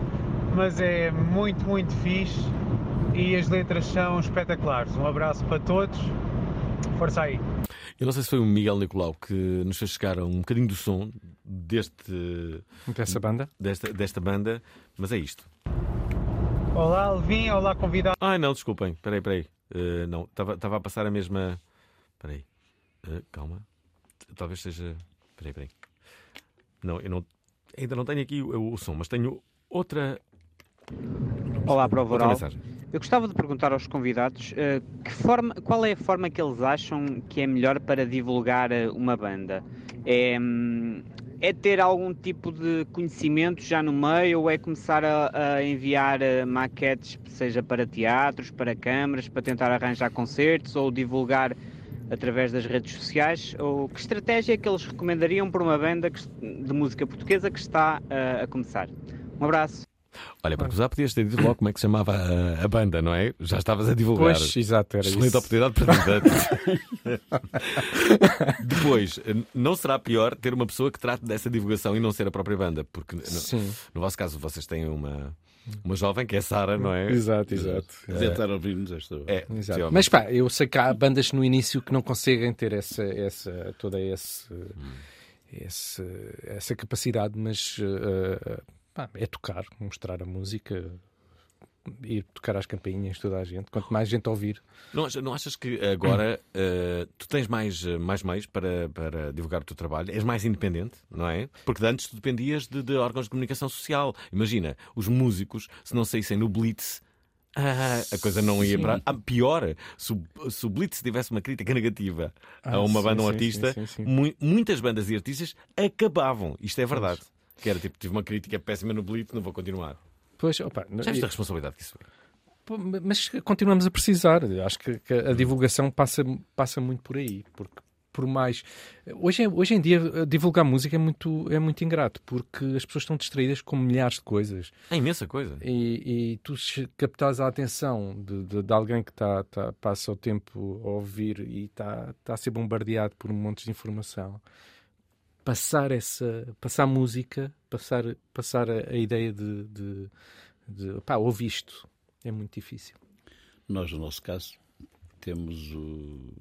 mas é muito, muito fixe e as letras são espetaculares. Um abraço para todos, força aí. Eu não sei se foi o Miguel Nicolau que nos fez chegar um bocadinho do som deste, Dessa banda? desta, desta banda, mas é isto. Olá, Alvin, olá, convidados. Ai não, desculpem, peraí, peraí. Eh, não, estava estava a passar a mesma. Peraí. Eh, calma. Talvez seja. Peraí, peraí. Não, eu não. Ainda não tenho aqui o, o som, mas tenho outra. Olá, para o outra Voral. mensagem. Eu gostava de perguntar aos convidados que forma, qual é a forma que eles acham que é melhor para divulgar eh, uma banda? É, hum, é ter algum tipo de conhecimento já no meio ou é começar a, a enviar eh, maquetes, seja para teatros, para câmaras, para tentar arranjar concertos ou divulgar através das redes sociais? Ou que estratégia é que eles recomendariam para uma banda de música portuguesa que está eh, a começar? Um abraço. Olha, para já podias ter dito logo como é que se chamava a, a banda, não é? Já estavas a divulgar. Pois, exato, era Excelente isso. oportunidade perdida. Depois, não será pior ter uma pessoa que trate dessa divulgação e não ser a própria banda, porque no, Sim. no vosso caso vocês têm uma, uma jovem que é Sara, não é? Exato, exato. Deve estar a ouvir-nos esta hora. É, Exato. Mas pá, eu sei que há bandas no início que não conseguem ter essa, essa toda esse, esse- essa capacidade, mas eh, pá, é tocar, mostrar a música, ir tocar às campainhas, toda a gente. Quanto mais gente ouvir, Não, achas- não achas que agora eh, tu tens mais, eh, mais meios para, para divulgar o teu trabalho? És mais independente, não é? Porque antes tu dependias de, de órgãos de comunicação social. Imagina, os músicos, se não saíssem no Blitz. ah, a coisa não ia Sim. para. Ah, pior, se o, se o Blitz tivesse uma crítica negativa a Ah, uma sim, banda, um sim, artista, sim, mu- muitas bandas e artistas acabavam. Isto é verdade. Que era tipo, tive uma crítica péssima no Blitz, não vou continuar. Pois, opa, Já viste a responsabilidade que isso é? Mas continuamos a precisar. Eu Acho que, que a divulgação passa, passa muito por aí. Porque por mais. Hoje, em- hoje em dia, eh, divulgar música é muito, é muito ingrato, porque as pessoas estão distraídas com milhares de coisas. É imensa coisa. E, e tu se captares a atenção de, de- de alguém que tá, tá- passa o tempo a ouvir e está tá a ser bombardeado por um monte de informação. Passar essa. Passar música, passar, passar a, a ideia de. de, de pá, ouve isto. É muito difícil. Nós, no nosso caso, temos o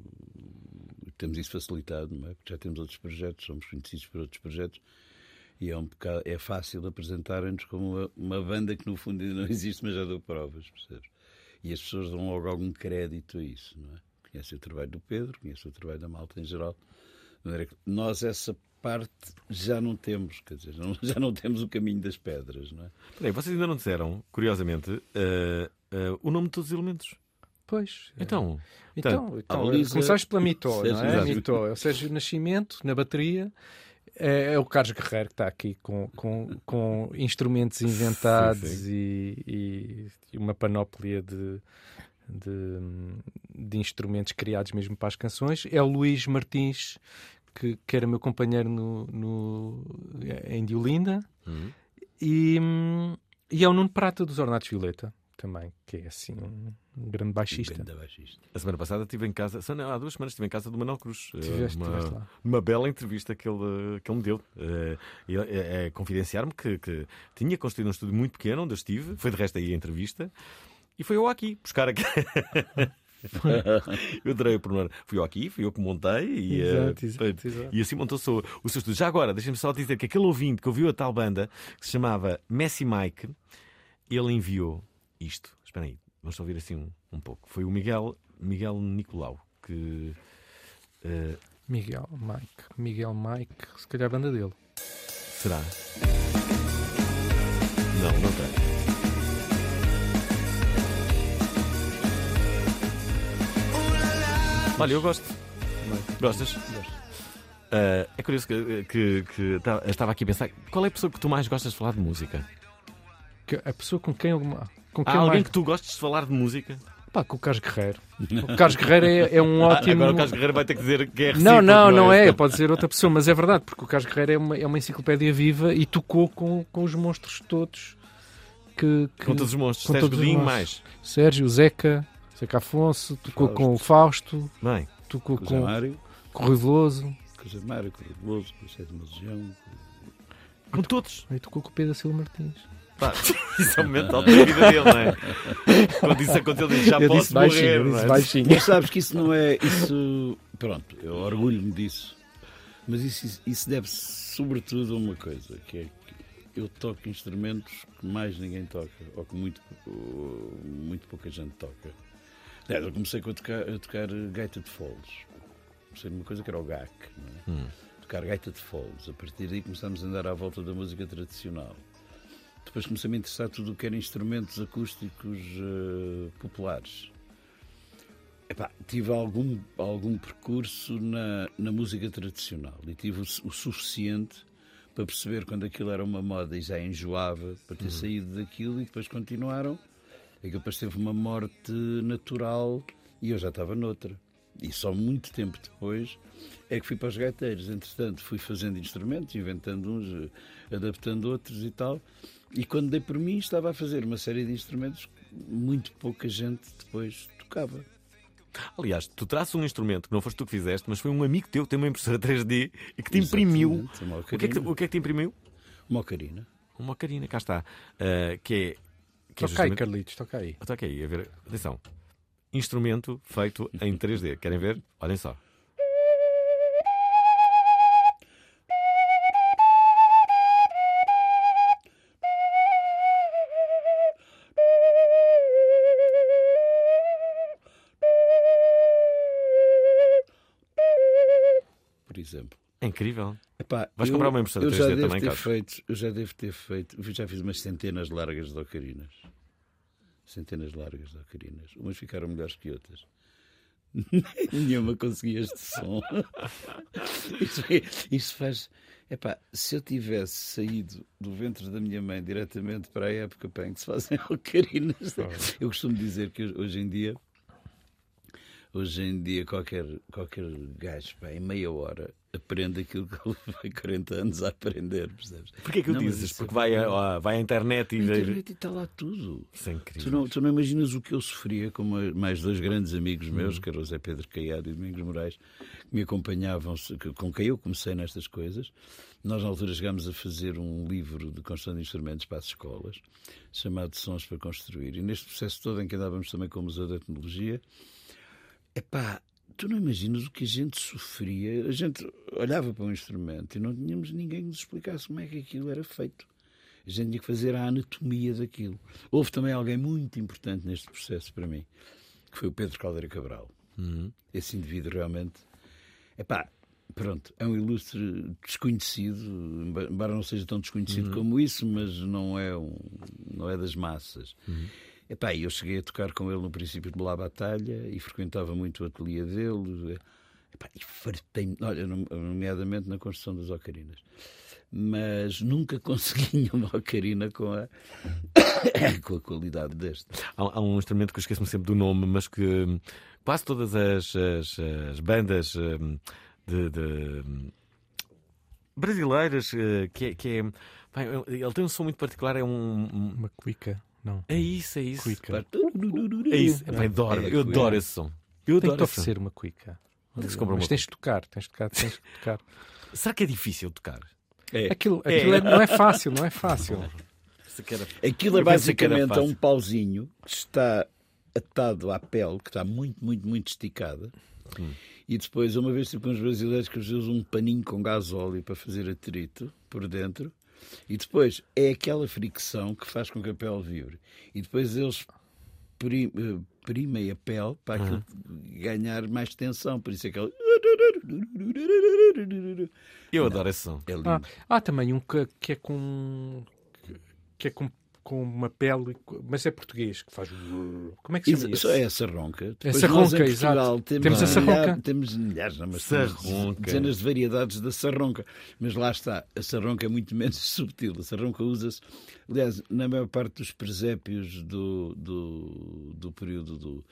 temos isso facilitado, não é? Porque já temos outros projetos, somos conhecidos por outros projetos e é um bocado, é fácil apresentarem-nos como uma, uma banda que no fundo ainda não existe, mas já deu provas, percebes? E as pessoas dão logo algum crédito a isso, não é? Conhecem o trabalho do Pedro, conhecem o trabalho da malta em geral. Nós essa parte já não temos, quer dizer, não- já não temos o caminho das pedras, não é? Peraí, vocês ainda não disseram, curiosamente, eh, eh, o nome de todos os elementos. Pois. Então, Então, portanto, então a Luísa- começaste pela Mitó, não é? Mitó, é o Sérgio Nascimento, na bateria. É, é o Carlos Guerreiro que está aqui com, com, com instrumentos inventados Sim, E, e- e uma panóplia de, de, de instrumentos criados mesmo para as canções. É o Luís Martins, que, que era meu companheiro no, no, em Diolinda. Hum. E, e é o Nuno Prata dos Ornatos Violeta, também, que é assim um, um grande baixista. Grande baixista. A semana passada estive em casa, só não, há duas semanas estive em casa do Manuel Cruz. Eh, Tiveste- uma, tiveste lá. uma bela entrevista que ele, que ele me deu. Eh, e ele, é, é confidenciar-me que, que tinha construído um estúdio muito pequeno onde eu estive, foi de resto aí a entrevista, e foi eu aqui buscar aqui. eu adorei o pormenor. Fui eu aqui, fui eu que montei e, eh, Exato, exato, exato. e assim montou-se o, o seu estúdio. Já agora, deixem-me só dizer que aquele ouvinte que ouviu a tal banda que se chamava Messi Mike, ele enviou isto. Espera aí, vamos só ouvir assim um, um pouco. Foi o Miguel, Miguel Nicolau que. eh, Miguel Mike. Miguel Mike, se calhar a banda dele. será? Não, não tem. Olha, eu gosto. Gostas? Eh, é curioso que, que, que tá- estava aqui a pensar qual é a pessoa que tu mais gostas de falar de música? Que a pessoa com quem eu. Com Há quem eu alguém mais... que tu gostes de falar de música? Pá, com o Carlos Guerreiro. O Carlos Guerreiro é, é um Ah, ótimo. Agora o Carlos Guerreiro vai ter que dizer que é Não, não, não é. é? Pode ser outra pessoa, mas é verdade, porque o Carlos Guerreiro é uma, é uma enciclopédia viva e tocou com, com os monstros todos. Que, que- Com todos os monstros. com Sérgio todos os Godinho, mais. Sérgio, Zeca, Zeca Afonso, tocou com o Fausto, Bem, tocou Com o com, Mário, com o Rui Veloso, com o Zé Mário, com o Veloso, com o Sétimo Legião. com todos. e tocou com o Pedro Silva Martins. Pá, isso é o momento alto da vida dele, não é? Quando isso aconteceu, ele já Eu posso disse baixinho, morrer. não é? baixinho. Mas sabes que isso não é. Isso. Pronto, eu orgulho-me disso. Mas isso, isso deve-se sobretudo a uma coisa, que é que eu toco instrumentos que mais ninguém toca, ou que muito, ou muito pouca gente toca. Aliás, eu comecei com a tocar, a tocar gaita de foles. Comecei numa coisa que era o GAC, é? Hum. Tocar gaita de foles. A partir daí começámos a andar à volta da música tradicional. Depois comecei a me interessar tudo o que era instrumentos acústicos eh, populares. Epá, tive algum, algum percurso na, na música tradicional e tive o, o suficiente para perceber quando aquilo era uma moda e já enjoava para ter saído daquilo e depois continuaram. Aquilo depois teve uma morte natural e eu já estava noutra. E só muito tempo depois é que fui para os gaiteiros. Entretanto, fui fazendo instrumentos, inventando uns, adaptando outros e tal. E quando dei por mim, estava a fazer uma série de instrumentos que muito pouca gente depois tocava. Aliás, tu trazes um instrumento que não foste tu que fizeste, mas foi um amigo teu que tem uma impressora 3D e que te imprimiu. Exatamente, uma O que, é que, o que é que te imprimiu? Uma ocarina. Uma ocarina, cá está. Ah, que é. Que é Toca aí, justamente- Carlitos, toca aí. Toca aí, a ver. Atenção. Instrumento feito em 3D. Querem ver? Olhem só. por exemplo. É incrível. Epá, Vais eu- comprar uma impressora eu já 3D devo também, ter Carlos? feito, Eu já devo ter feito, já fiz umas centenas largas de ocarinas. Centenas largas de ocarinas. Umas ficaram melhores que outras. Nenhuma conseguia este som. Isso, é- faz. Epá, se eu tivesse saído do ventre da minha mãe diretamente para a época em que se fazem ocarinas, eu costumo dizer que hoje em dia Hoje em dia, qualquer, qualquer gajo, pá, em meia hora, aprende aquilo que ele foi 40 anos a aprender, percebes? Porquê que o dizes? isso é Porque vai, a- vai à internet e. Na internet está lá tudo. Isso é. Tu não, tu não imaginas o que eu sofria com ma- mais dois grandes amigos meus, Uhum. que eram o Zé Pedro Caiado e Domingos Moraes, que me acompanhavam, com quem eu comecei nestas coisas. Nós, na altura, chegámos a fazer um livro de construção de instrumentos para as escolas, chamado Sons para Construir. E neste processo todo, em que andávamos também com o Museu da Etnologia, epá, tu não imaginas o que a gente sofria. A gente olhava para um instrumento e não tínhamos ninguém que nos explicasse como é que aquilo era feito. A gente tinha que fazer a anatomia daquilo. Houve também alguém muito importante neste processo para mim, que foi o Pedro Caldeira Cabral. Uhum. Esse indivíduo realmente. Epá, pronto, é um ilustre desconhecido, embora não seja tão desconhecido Uhum. como isso, mas não é, um, não é das massas. Uhum. Epá, eu cheguei a tocar com ele no princípio de La Batalha e frequentava muito o ateliê dele. Epá, e fartei-me, olha, nomeadamente na construção das ocarinas. Mas nunca consegui uma ocarina com a, com a qualidade deste. Há, há um instrumento que eu esqueço-me sempre do nome, mas que hum, quase todas as, as- as bandas hum, de, de, hum, brasileiras, eh, que é. Que é ele tem um som muito particular, é um. Uma cuica, não. É isso, é isso. Cuica. É isso. Epá, adoro, É, eu adoro esse som. Eu Tenho adoro som. oferecer uma cuica. Onde é que se compra Mas uma tens de tocar, tens de tocar, tens de tocar. Será que é difícil tocar? É. Aquilo, aquilo é- não é fácil, não é fácil. Aquilo é basicamente é um pauzinho que está atado à pele, que está muito, muito, muito esticada. Hum. E depois, uma vez com os brasileiros que eles usam um paninho com gás óleo para fazer atrito por dentro. E depois é aquela fricção que faz com que a pele vibre. E depois eles eh, primem a pele para aquilo ganhar mais tensão. Por isso é que ela... Eu adoro esse som. É lindo. Ah, há também um que, que é com. que é com, com uma pele, mas é português, que faz. Como é que se chama Isso isso? é essa ronca. É Depois essa nós, ronca, exato. Temos, Temos a sarronca. Temos milhares, não, mas temos Sarronca. dezenas de variedades da sarronca. Mas lá está, a sarronca é muito menos subtil. A sarronca usa-se, aliás, na maior parte dos presépios do, do, do período do,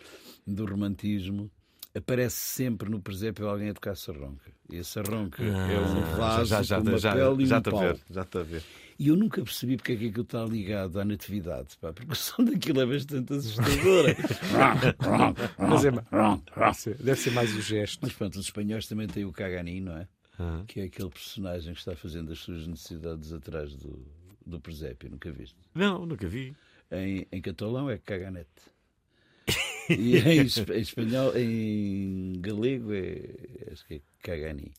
do romantismo, aparece sempre no presépio alguém a tocar sarronca. E a sarronca é um Ah, vaso já, já, com uma já, pele e já um está a pau. ver, já está a ver. E eu nunca percebi porque é que aquilo está ligado à natividade, pá, porque o som daquilo é bastante assustador. Mas é, deve, ser, mais o gesto. Mas pronto, os espanhóis também têm o Cagani, não é? Aham. Que é aquele personagem que está fazendo as suas necessidades atrás do, do presépio, nunca viste? Não, nunca vi. Em, em catalão é Caganete. E em espanhol, em galego é, acho que é Cagani.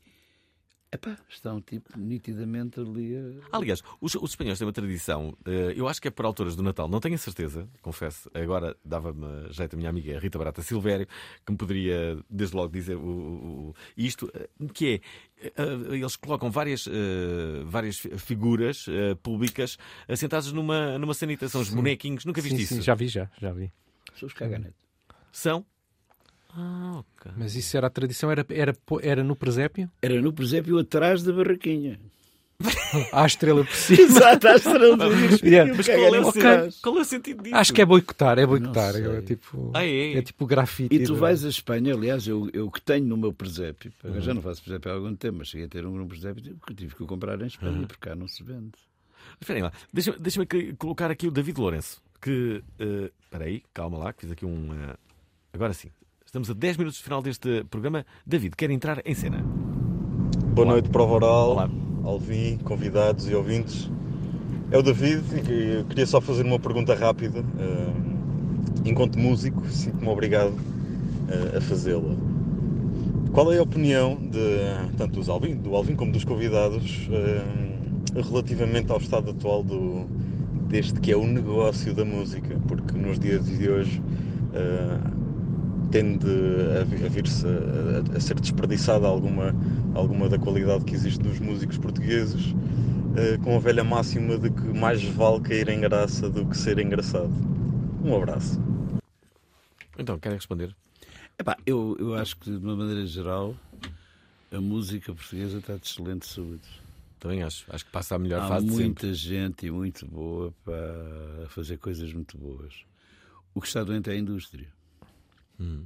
Epá, está um tipo nitidamente ali a... Aliás, os, os espanhóis têm uma tradição, eh, eu acho que é por alturas do Natal, não tenho a certeza, confesso. Agora dava-me jeito a minha amiga Rita Barata Silvério, que me poderia desde logo dizer o, o- o- isto, eh, que é, eh, eles colocam várias, várias fi- figuras públicas assentadas numa, numa sanita, são os bonequinhos, nunca viste Sim, isso? sim, já vi, já, já vi. São os Caganete. São? Ah, ok. Mas isso era a tradição, era, era, era no presépio? Era no presépio atrás da barraquinha. À estrela por cima. Exato, à estrela por cima. Yeah. Mas qual é, o, Caganete Ok. atrás. qual é o sentido disso? Acho que é boicotar, é boicotar. É tipo, Ah, é? é tipo grafite. E tu de- vais à Espanha, aliás, eu, eu que tenho no meu presépio, eu Uhum. já não faço presépio há algum tempo, mas cheguei a ter um grande presépio que tive que o comprar em Espanha, porque cá não se vende. Esperem lá, deixa-me deixa colocar aqui o David Lourenço. Que. eh, Espera aí, calma lá, que fiz aqui um. eh, agora sim, estamos a 10 minutos do final deste programa. David, quer entrar em cena? Boa noite, prova oral, Olá. Alvin, convidados e ouvintes. É o David e queria só fazer uma pergunta rápida. enquanto músico, sinto-me obrigado eh, a fazê-la. Qual é a opinião de tanto dos Alvin, do Alvin como dos convidados relativamente ao estado atual do, deste que é o negócio da música? Porque nos dias de hoje tende a, vi- a vir-se a, a- ser desperdiçada alguma, alguma da qualidade que existe nos músicos portugueses, eh, com a velha máxima de que mais vale cair em graça do que ser engraçado. Um abraço. Então, querem responder? Epá, eu, eu acho que, de uma maneira geral, a música portuguesa está de excelente saúde. Também acho. Acho que passa a melhor Há fase sempre. muita gente e muito boa para fazer coisas muito boas. O que está doente é a indústria. Hum.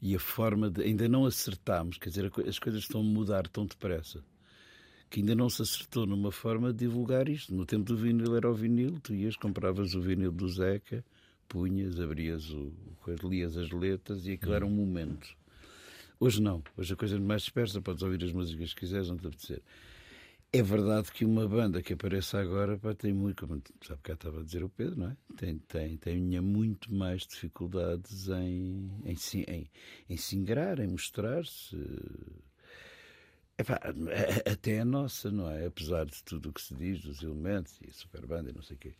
E a forma de. Ainda não acertámos, quer dizer, as coisas estão a mudar tão depressa que ainda não se acertou numa forma de divulgar isto. No tempo do vinil era o vinil, tu ias, compravas o vinil do Zeca, punhas, abrias o. lias as letras e aquilo era um momento. Hoje não. Hoje a coisa é mais dispersa, podes ouvir as músicas que quiseres, não te apetecer. É verdade que uma banda que apareça agora pá, tem muito, como sabe cá estava a dizer o Pedro, não é? Tem, tem, tem muito mais dificuldades em, em, em, em se ingrar, em mostrar-se. Epá, até a nossa, não é? Apesar de tudo o que se diz, dos elementos e a superbanda e não sei o quê,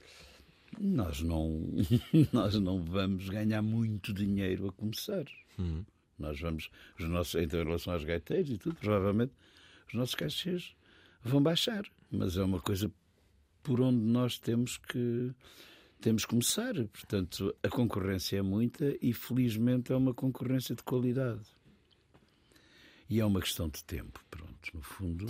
nós não, nós não vamos ganhar muito dinheiro a começar. Nós vamos, os nossos, então, em relação aos gaiteiros e tudo, provavelmente os nossos cachês vão baixar. Mas é uma coisa por onde nós temos que temos que começar. Portanto, a concorrência é muita e felizmente é uma concorrência de qualidade. E é uma questão de tempo, pronto, no fundo.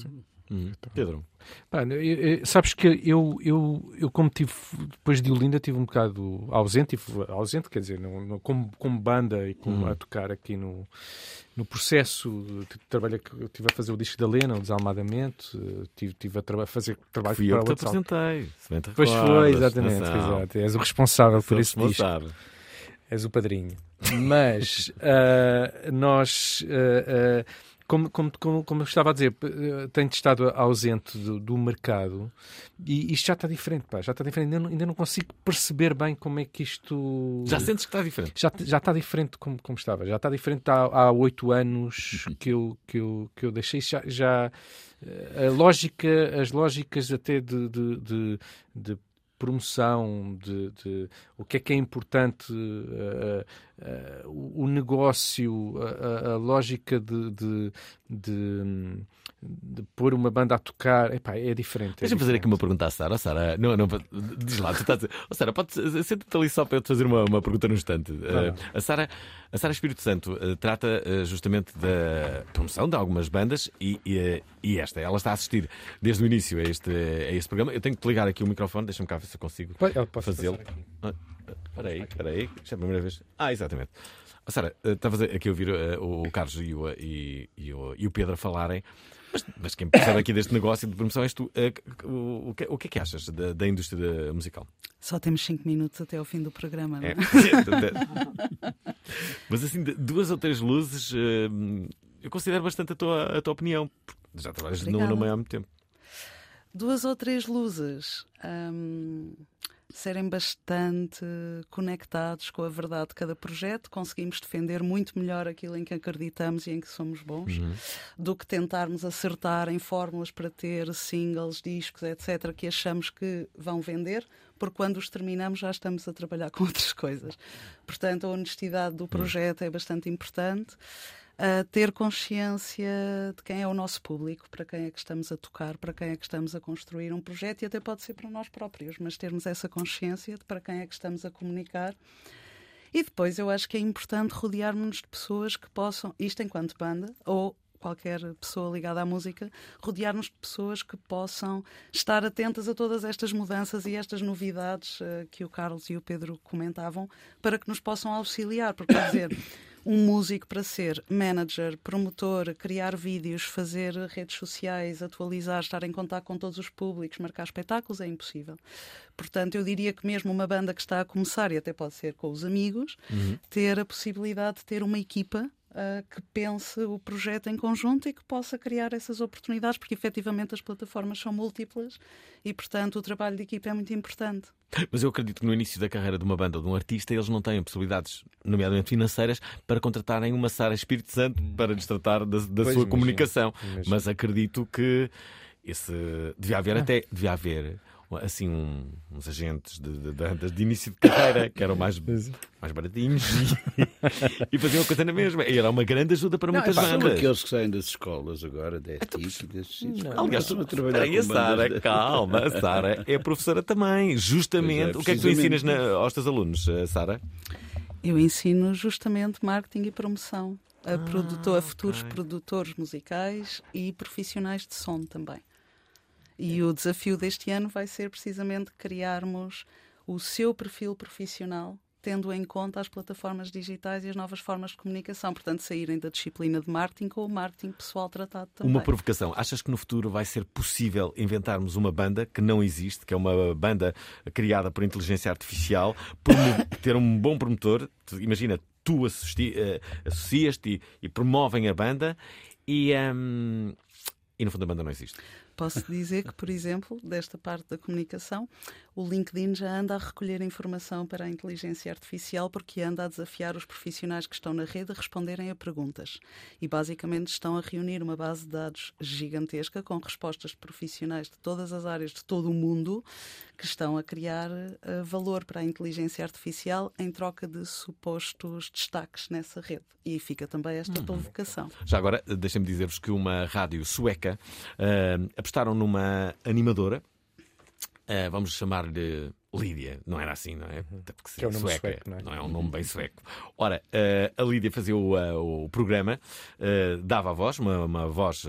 Pedro. Pá, eu- eu- sabes que eu, eu, eu como tive, depois de Olinda, tive um bocado ausente, ausente quer dizer, não, não- como, como banda e como Uhum. a tocar aqui no, no processo de trabalho que eu estive a fazer o disco da Lena, o Desalmadamente, eh, tive, tive a traba- fazer trabalho Fui eu para que te apresentei, se bem te Pois foi, exatamente, exato. És o responsável por esse disco. responsável. És o padrinho. Mas ah, nós, ah, ah, como, como, como, como eu estava a dizer, ah, tenho estado ausente do, do mercado e isto já está diferente, pá, já está diferente. Ainda não, ainda não consigo perceber bem como é que isto. Já sentes que está diferente? Já, já está diferente como, como estava. Já está diferente há oito anos que eu, que, eu, que eu deixei. Já, já eh, a lógica, as lógicas até de, de, de, de promoção, de, de o que é que é importante, eh, eh, o o negócio, a, a- lógica de, de, de, de pôr uma banda a tocar, epá, é diferente. é Deixa-me fazer aqui uma pergunta à Sara. Oh, Sara, não, não, diz lá, tu estás. Oh, Sara, pode senta-te ali só para eu te fazer uma, uma pergunta no instante. Eh, a Sara, a Sara Espírito Santo eh, trata eh, justamente da promoção de algumas bandas e, e, e esta, ela está a assistir desde o início a este, a este programa. Eu tenho que te ligar aqui o microfone, deixa-me cá ver se eu consigo fazê-lo. Espera aí, espera aí, isto é a primeira vez. Ah, exatamente. Oh, Sara, eh, estavas aqui a ouvir eh, o Carlos e o, e, e o, e o Pedro falarem. Mas, mas quem percebe aqui deste negócio de promoção és tu. Eh, o, o, que, o que é que achas da, da indústria musical? Só temos 5 minutos até ao fim do programa, não é? É. mas assim, duas ou três luzes, eh, eu considero bastante a tua, a tua opinião. Já trabalhas no, no meio há muito tempo. Duas ou três luzes. hum, serem bastante conectados com a verdade de cada projeto, conseguimos defender muito melhor aquilo em que acreditamos e em que somos bons, Uhum. do que tentarmos acertar em fórmulas para ter singles, discos, etc., que achamos que vão vender, porque quando os terminamos já estamos a trabalhar com outras coisas. Portanto, a honestidade do projeto é bastante importante. Uh, ter consciência de quem é o nosso público, para quem é que estamos a tocar, para quem é que estamos a construir um projeto e até pode ser para nós próprios, mas termos essa consciência de para quem é que estamos a comunicar. E depois eu acho que é importante rodearmos-nos de pessoas que possam, isto enquanto banda, ou qualquer pessoa ligada à música, rodear-nos de pessoas que possam estar atentas a todas estas mudanças e estas novidades eh, que o Carlos e o Pedro comentavam, para que nos possam auxiliar. Porque, quer dizer, um músico para ser manager, promotor, criar vídeos, fazer redes sociais, atualizar, estar em contato com todos os públicos, marcar espetáculos, é impossível. Portanto, eu diria que mesmo uma banda que está a começar, e até pode ser com os amigos, Uhum. ter a possibilidade de ter uma equipa ah, que pense o projeto em conjunto e que possa criar essas oportunidades, porque efetivamente as plataformas são múltiplas e, portanto, o trabalho de equipa é muito importante. Mas eu acredito que no início da carreira de uma banda ou de um artista eles não têm possibilidades, nomeadamente financeiras, para contratarem uma Sara Espírito Santo para lhes tratar da, da sua imagino, comunicação. imagino. Mas acredito que esse devia haver Ah. até devia haver assim um- uns agentes de, de, de- de início de carreira que eram mais, mais baratinhos e, e faziam a coisa na mesma. E era uma grande ajuda para Não, muitas é pá, são bandas. aqueles que saem das escolas agora, da ETIC e Pá, Aliás, a trabalhar a bandas Sara, de- calma, a Sara é professora também. Justamente, Pois é, o que é que tu ensinas na- aos teus alunos, eh, Sara? Eu ensino justamente marketing e promoção a, Ah, produtor, a futuros produtores musicais e profissionais de som também. E o desafio deste ano vai ser precisamente criarmos o seu perfil profissional, tendo em conta as plataformas digitais e as novas formas de comunicação. Portanto, saírem da disciplina de marketing com o marketing pessoal tratado também. Uma provocação. Achas que no futuro vai ser possível inventarmos uma banda que não existe, que é uma banda criada por inteligência artificial, promo- ter um bom promotor? Imagina, tu eh, associas-te e, promovem a banda e, ehm, e no fundo a banda não existe. Posso dizer que, por exemplo, desta parte da comunicação, o LinkedIn já anda a recolher informação para a inteligência artificial porque anda a desafiar os profissionais que estão na rede a responderem a perguntas. E basicamente estão a reunir uma base de dados gigantesca com respostas de profissionais de todas as áreas de todo o mundo que estão a criar uh, valor para a inteligência artificial em troca de supostos destaques nessa rede. E fica também esta Uhum. provocação. Já agora, deixem-me dizer-vos que uma rádio sueca uh, apostaram numa animadora. Uh, vamos chamar-lhe Lídia, não era assim, não é? Até porque Que é um nome sueca, sueco, não é? não é um nome bem sueco. Ora, uh, a Lídia fazia o, uh, o programa, uh, dava a voz, uma, uma voz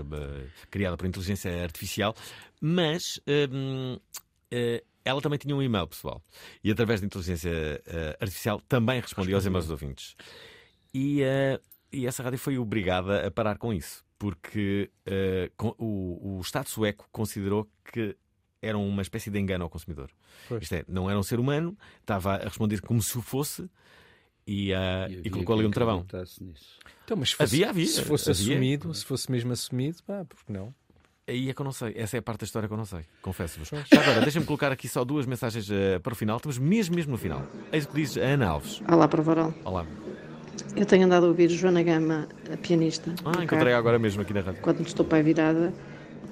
criada por inteligência artificial, mas uh, ela também tinha um e-mail pessoal. E através da inteligência artificial também respondia aos e-mails dos ouvintes. E, e essa rádio foi obrigada a parar com isso, porque uh, o, o Estado sueco considerou que era uma espécie de engano ao consumidor. Pois. Isto é, não era um ser humano, estava a responder como se o fosse e, uh, e, colocou ali um travão. Então, mas se fosse, Havia, havia, se fosse havia. assumido, se fosse mesmo assumido, pá, porque não? Aí é que eu não sei. Essa é a parte da história que eu não sei. Confesso-vos. Agora, deixem-me colocar aqui só duas mensagens eh, para o final. Estamos mesmo, mesmo no final. Eis o que diz a Ana Alves. Olá, Provaral. Olá. Eu tenho andado a ouvir Joana Gama, a pianista. Ah, carro, encontrei agora mesmo aqui na rádio. Quando estou para a virada.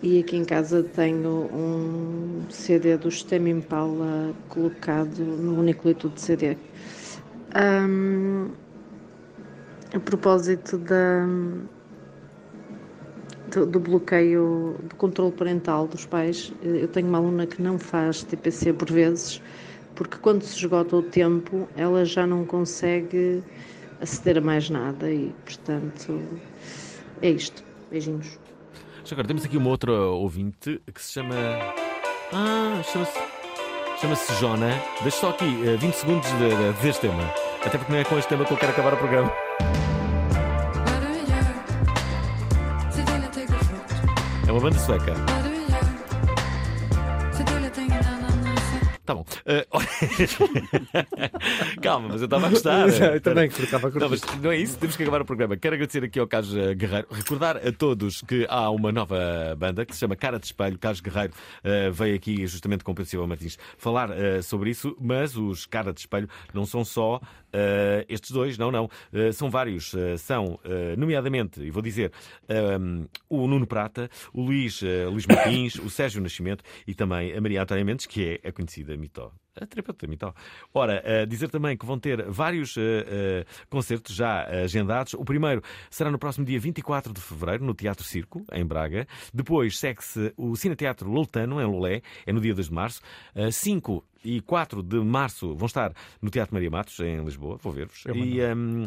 E aqui em casa tenho um CD do Sistema Impala colocado no único leitor de CD. Ahm, a propósito da, do, do bloqueio do controle parental dos pais, eu tenho uma aluna que não faz TPC por vezes, porque quando se esgota o tempo, ela já não consegue aceder a mais nada e, portanto, é isto. Beijinhos. Já agora, temos aqui uma outra ouvinte que se chama. Ah, chama-se. Chama-se Jona. Deixa só aqui eh, 20 segundos de- de- deste tema. Até porque não é com este tema que eu quero acabar o programa. É uma banda sueca. Tá bom. Eh, Calma, mas eu estava a gostar. Eu também, que estava a curtir. Não, mas não é isso, temos que acabar o programa. Quero agradecer aqui ao Carlos Guerreiro. Recordar a todos que há uma nova banda que se chama Cara de Espelho. Carlos Guerreiro eh, veio aqui justamente com o Pedro Silva Martins falar eh, sobre isso, mas os Cara de Espelho não são só eh, estes dois, não, não. Eh, são vários. Eh, são, nomeadamente, e vou dizer, eh, o Nuno Prata, o Luís, Luís Martins, o Sérgio Nascimento e também a Maria Antônia Mendes, que é a conhecida Mitó. A terapeuta Mitó. Ora, eh, dizer também que vão ter vários eh, eh, concertos já agendados. O primeiro será no próximo dia 24 de fevereiro, no Teatro Circo, em Braga. Depois segue-se o Cineteatro Loltano, em Lolé, é no dia 2 de março. Eh, 5 e 4 de março vão estar no Teatro Maria Matos, em Lisboa. Vou ver-vos. E, mando. ehm,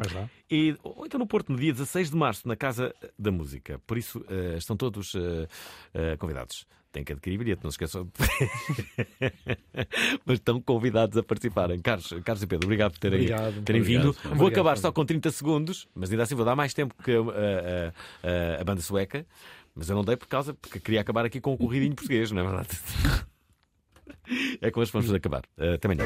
e, ou então no Porto, no dia 16 de março, na Casa da Música. Por isso, eh, estão todos eh, eh, convidados. Têm que adquirir bilhete, não se esqueçam. Mas estão convidados a participarem. Carlos, Carlos e Pedro, obrigado por terem, Obrigado. terem Obrigado. vindo. Obrigado, Vou acabar Fábio. só com 30 segundos, mas ainda assim vou dar mais tempo que a, a- a- a banda sueca. Mas eu não dei por causa, porque queria acabar aqui com o corridinho português, não é verdade? É com as vamos acabar. Eh, Até amanhã.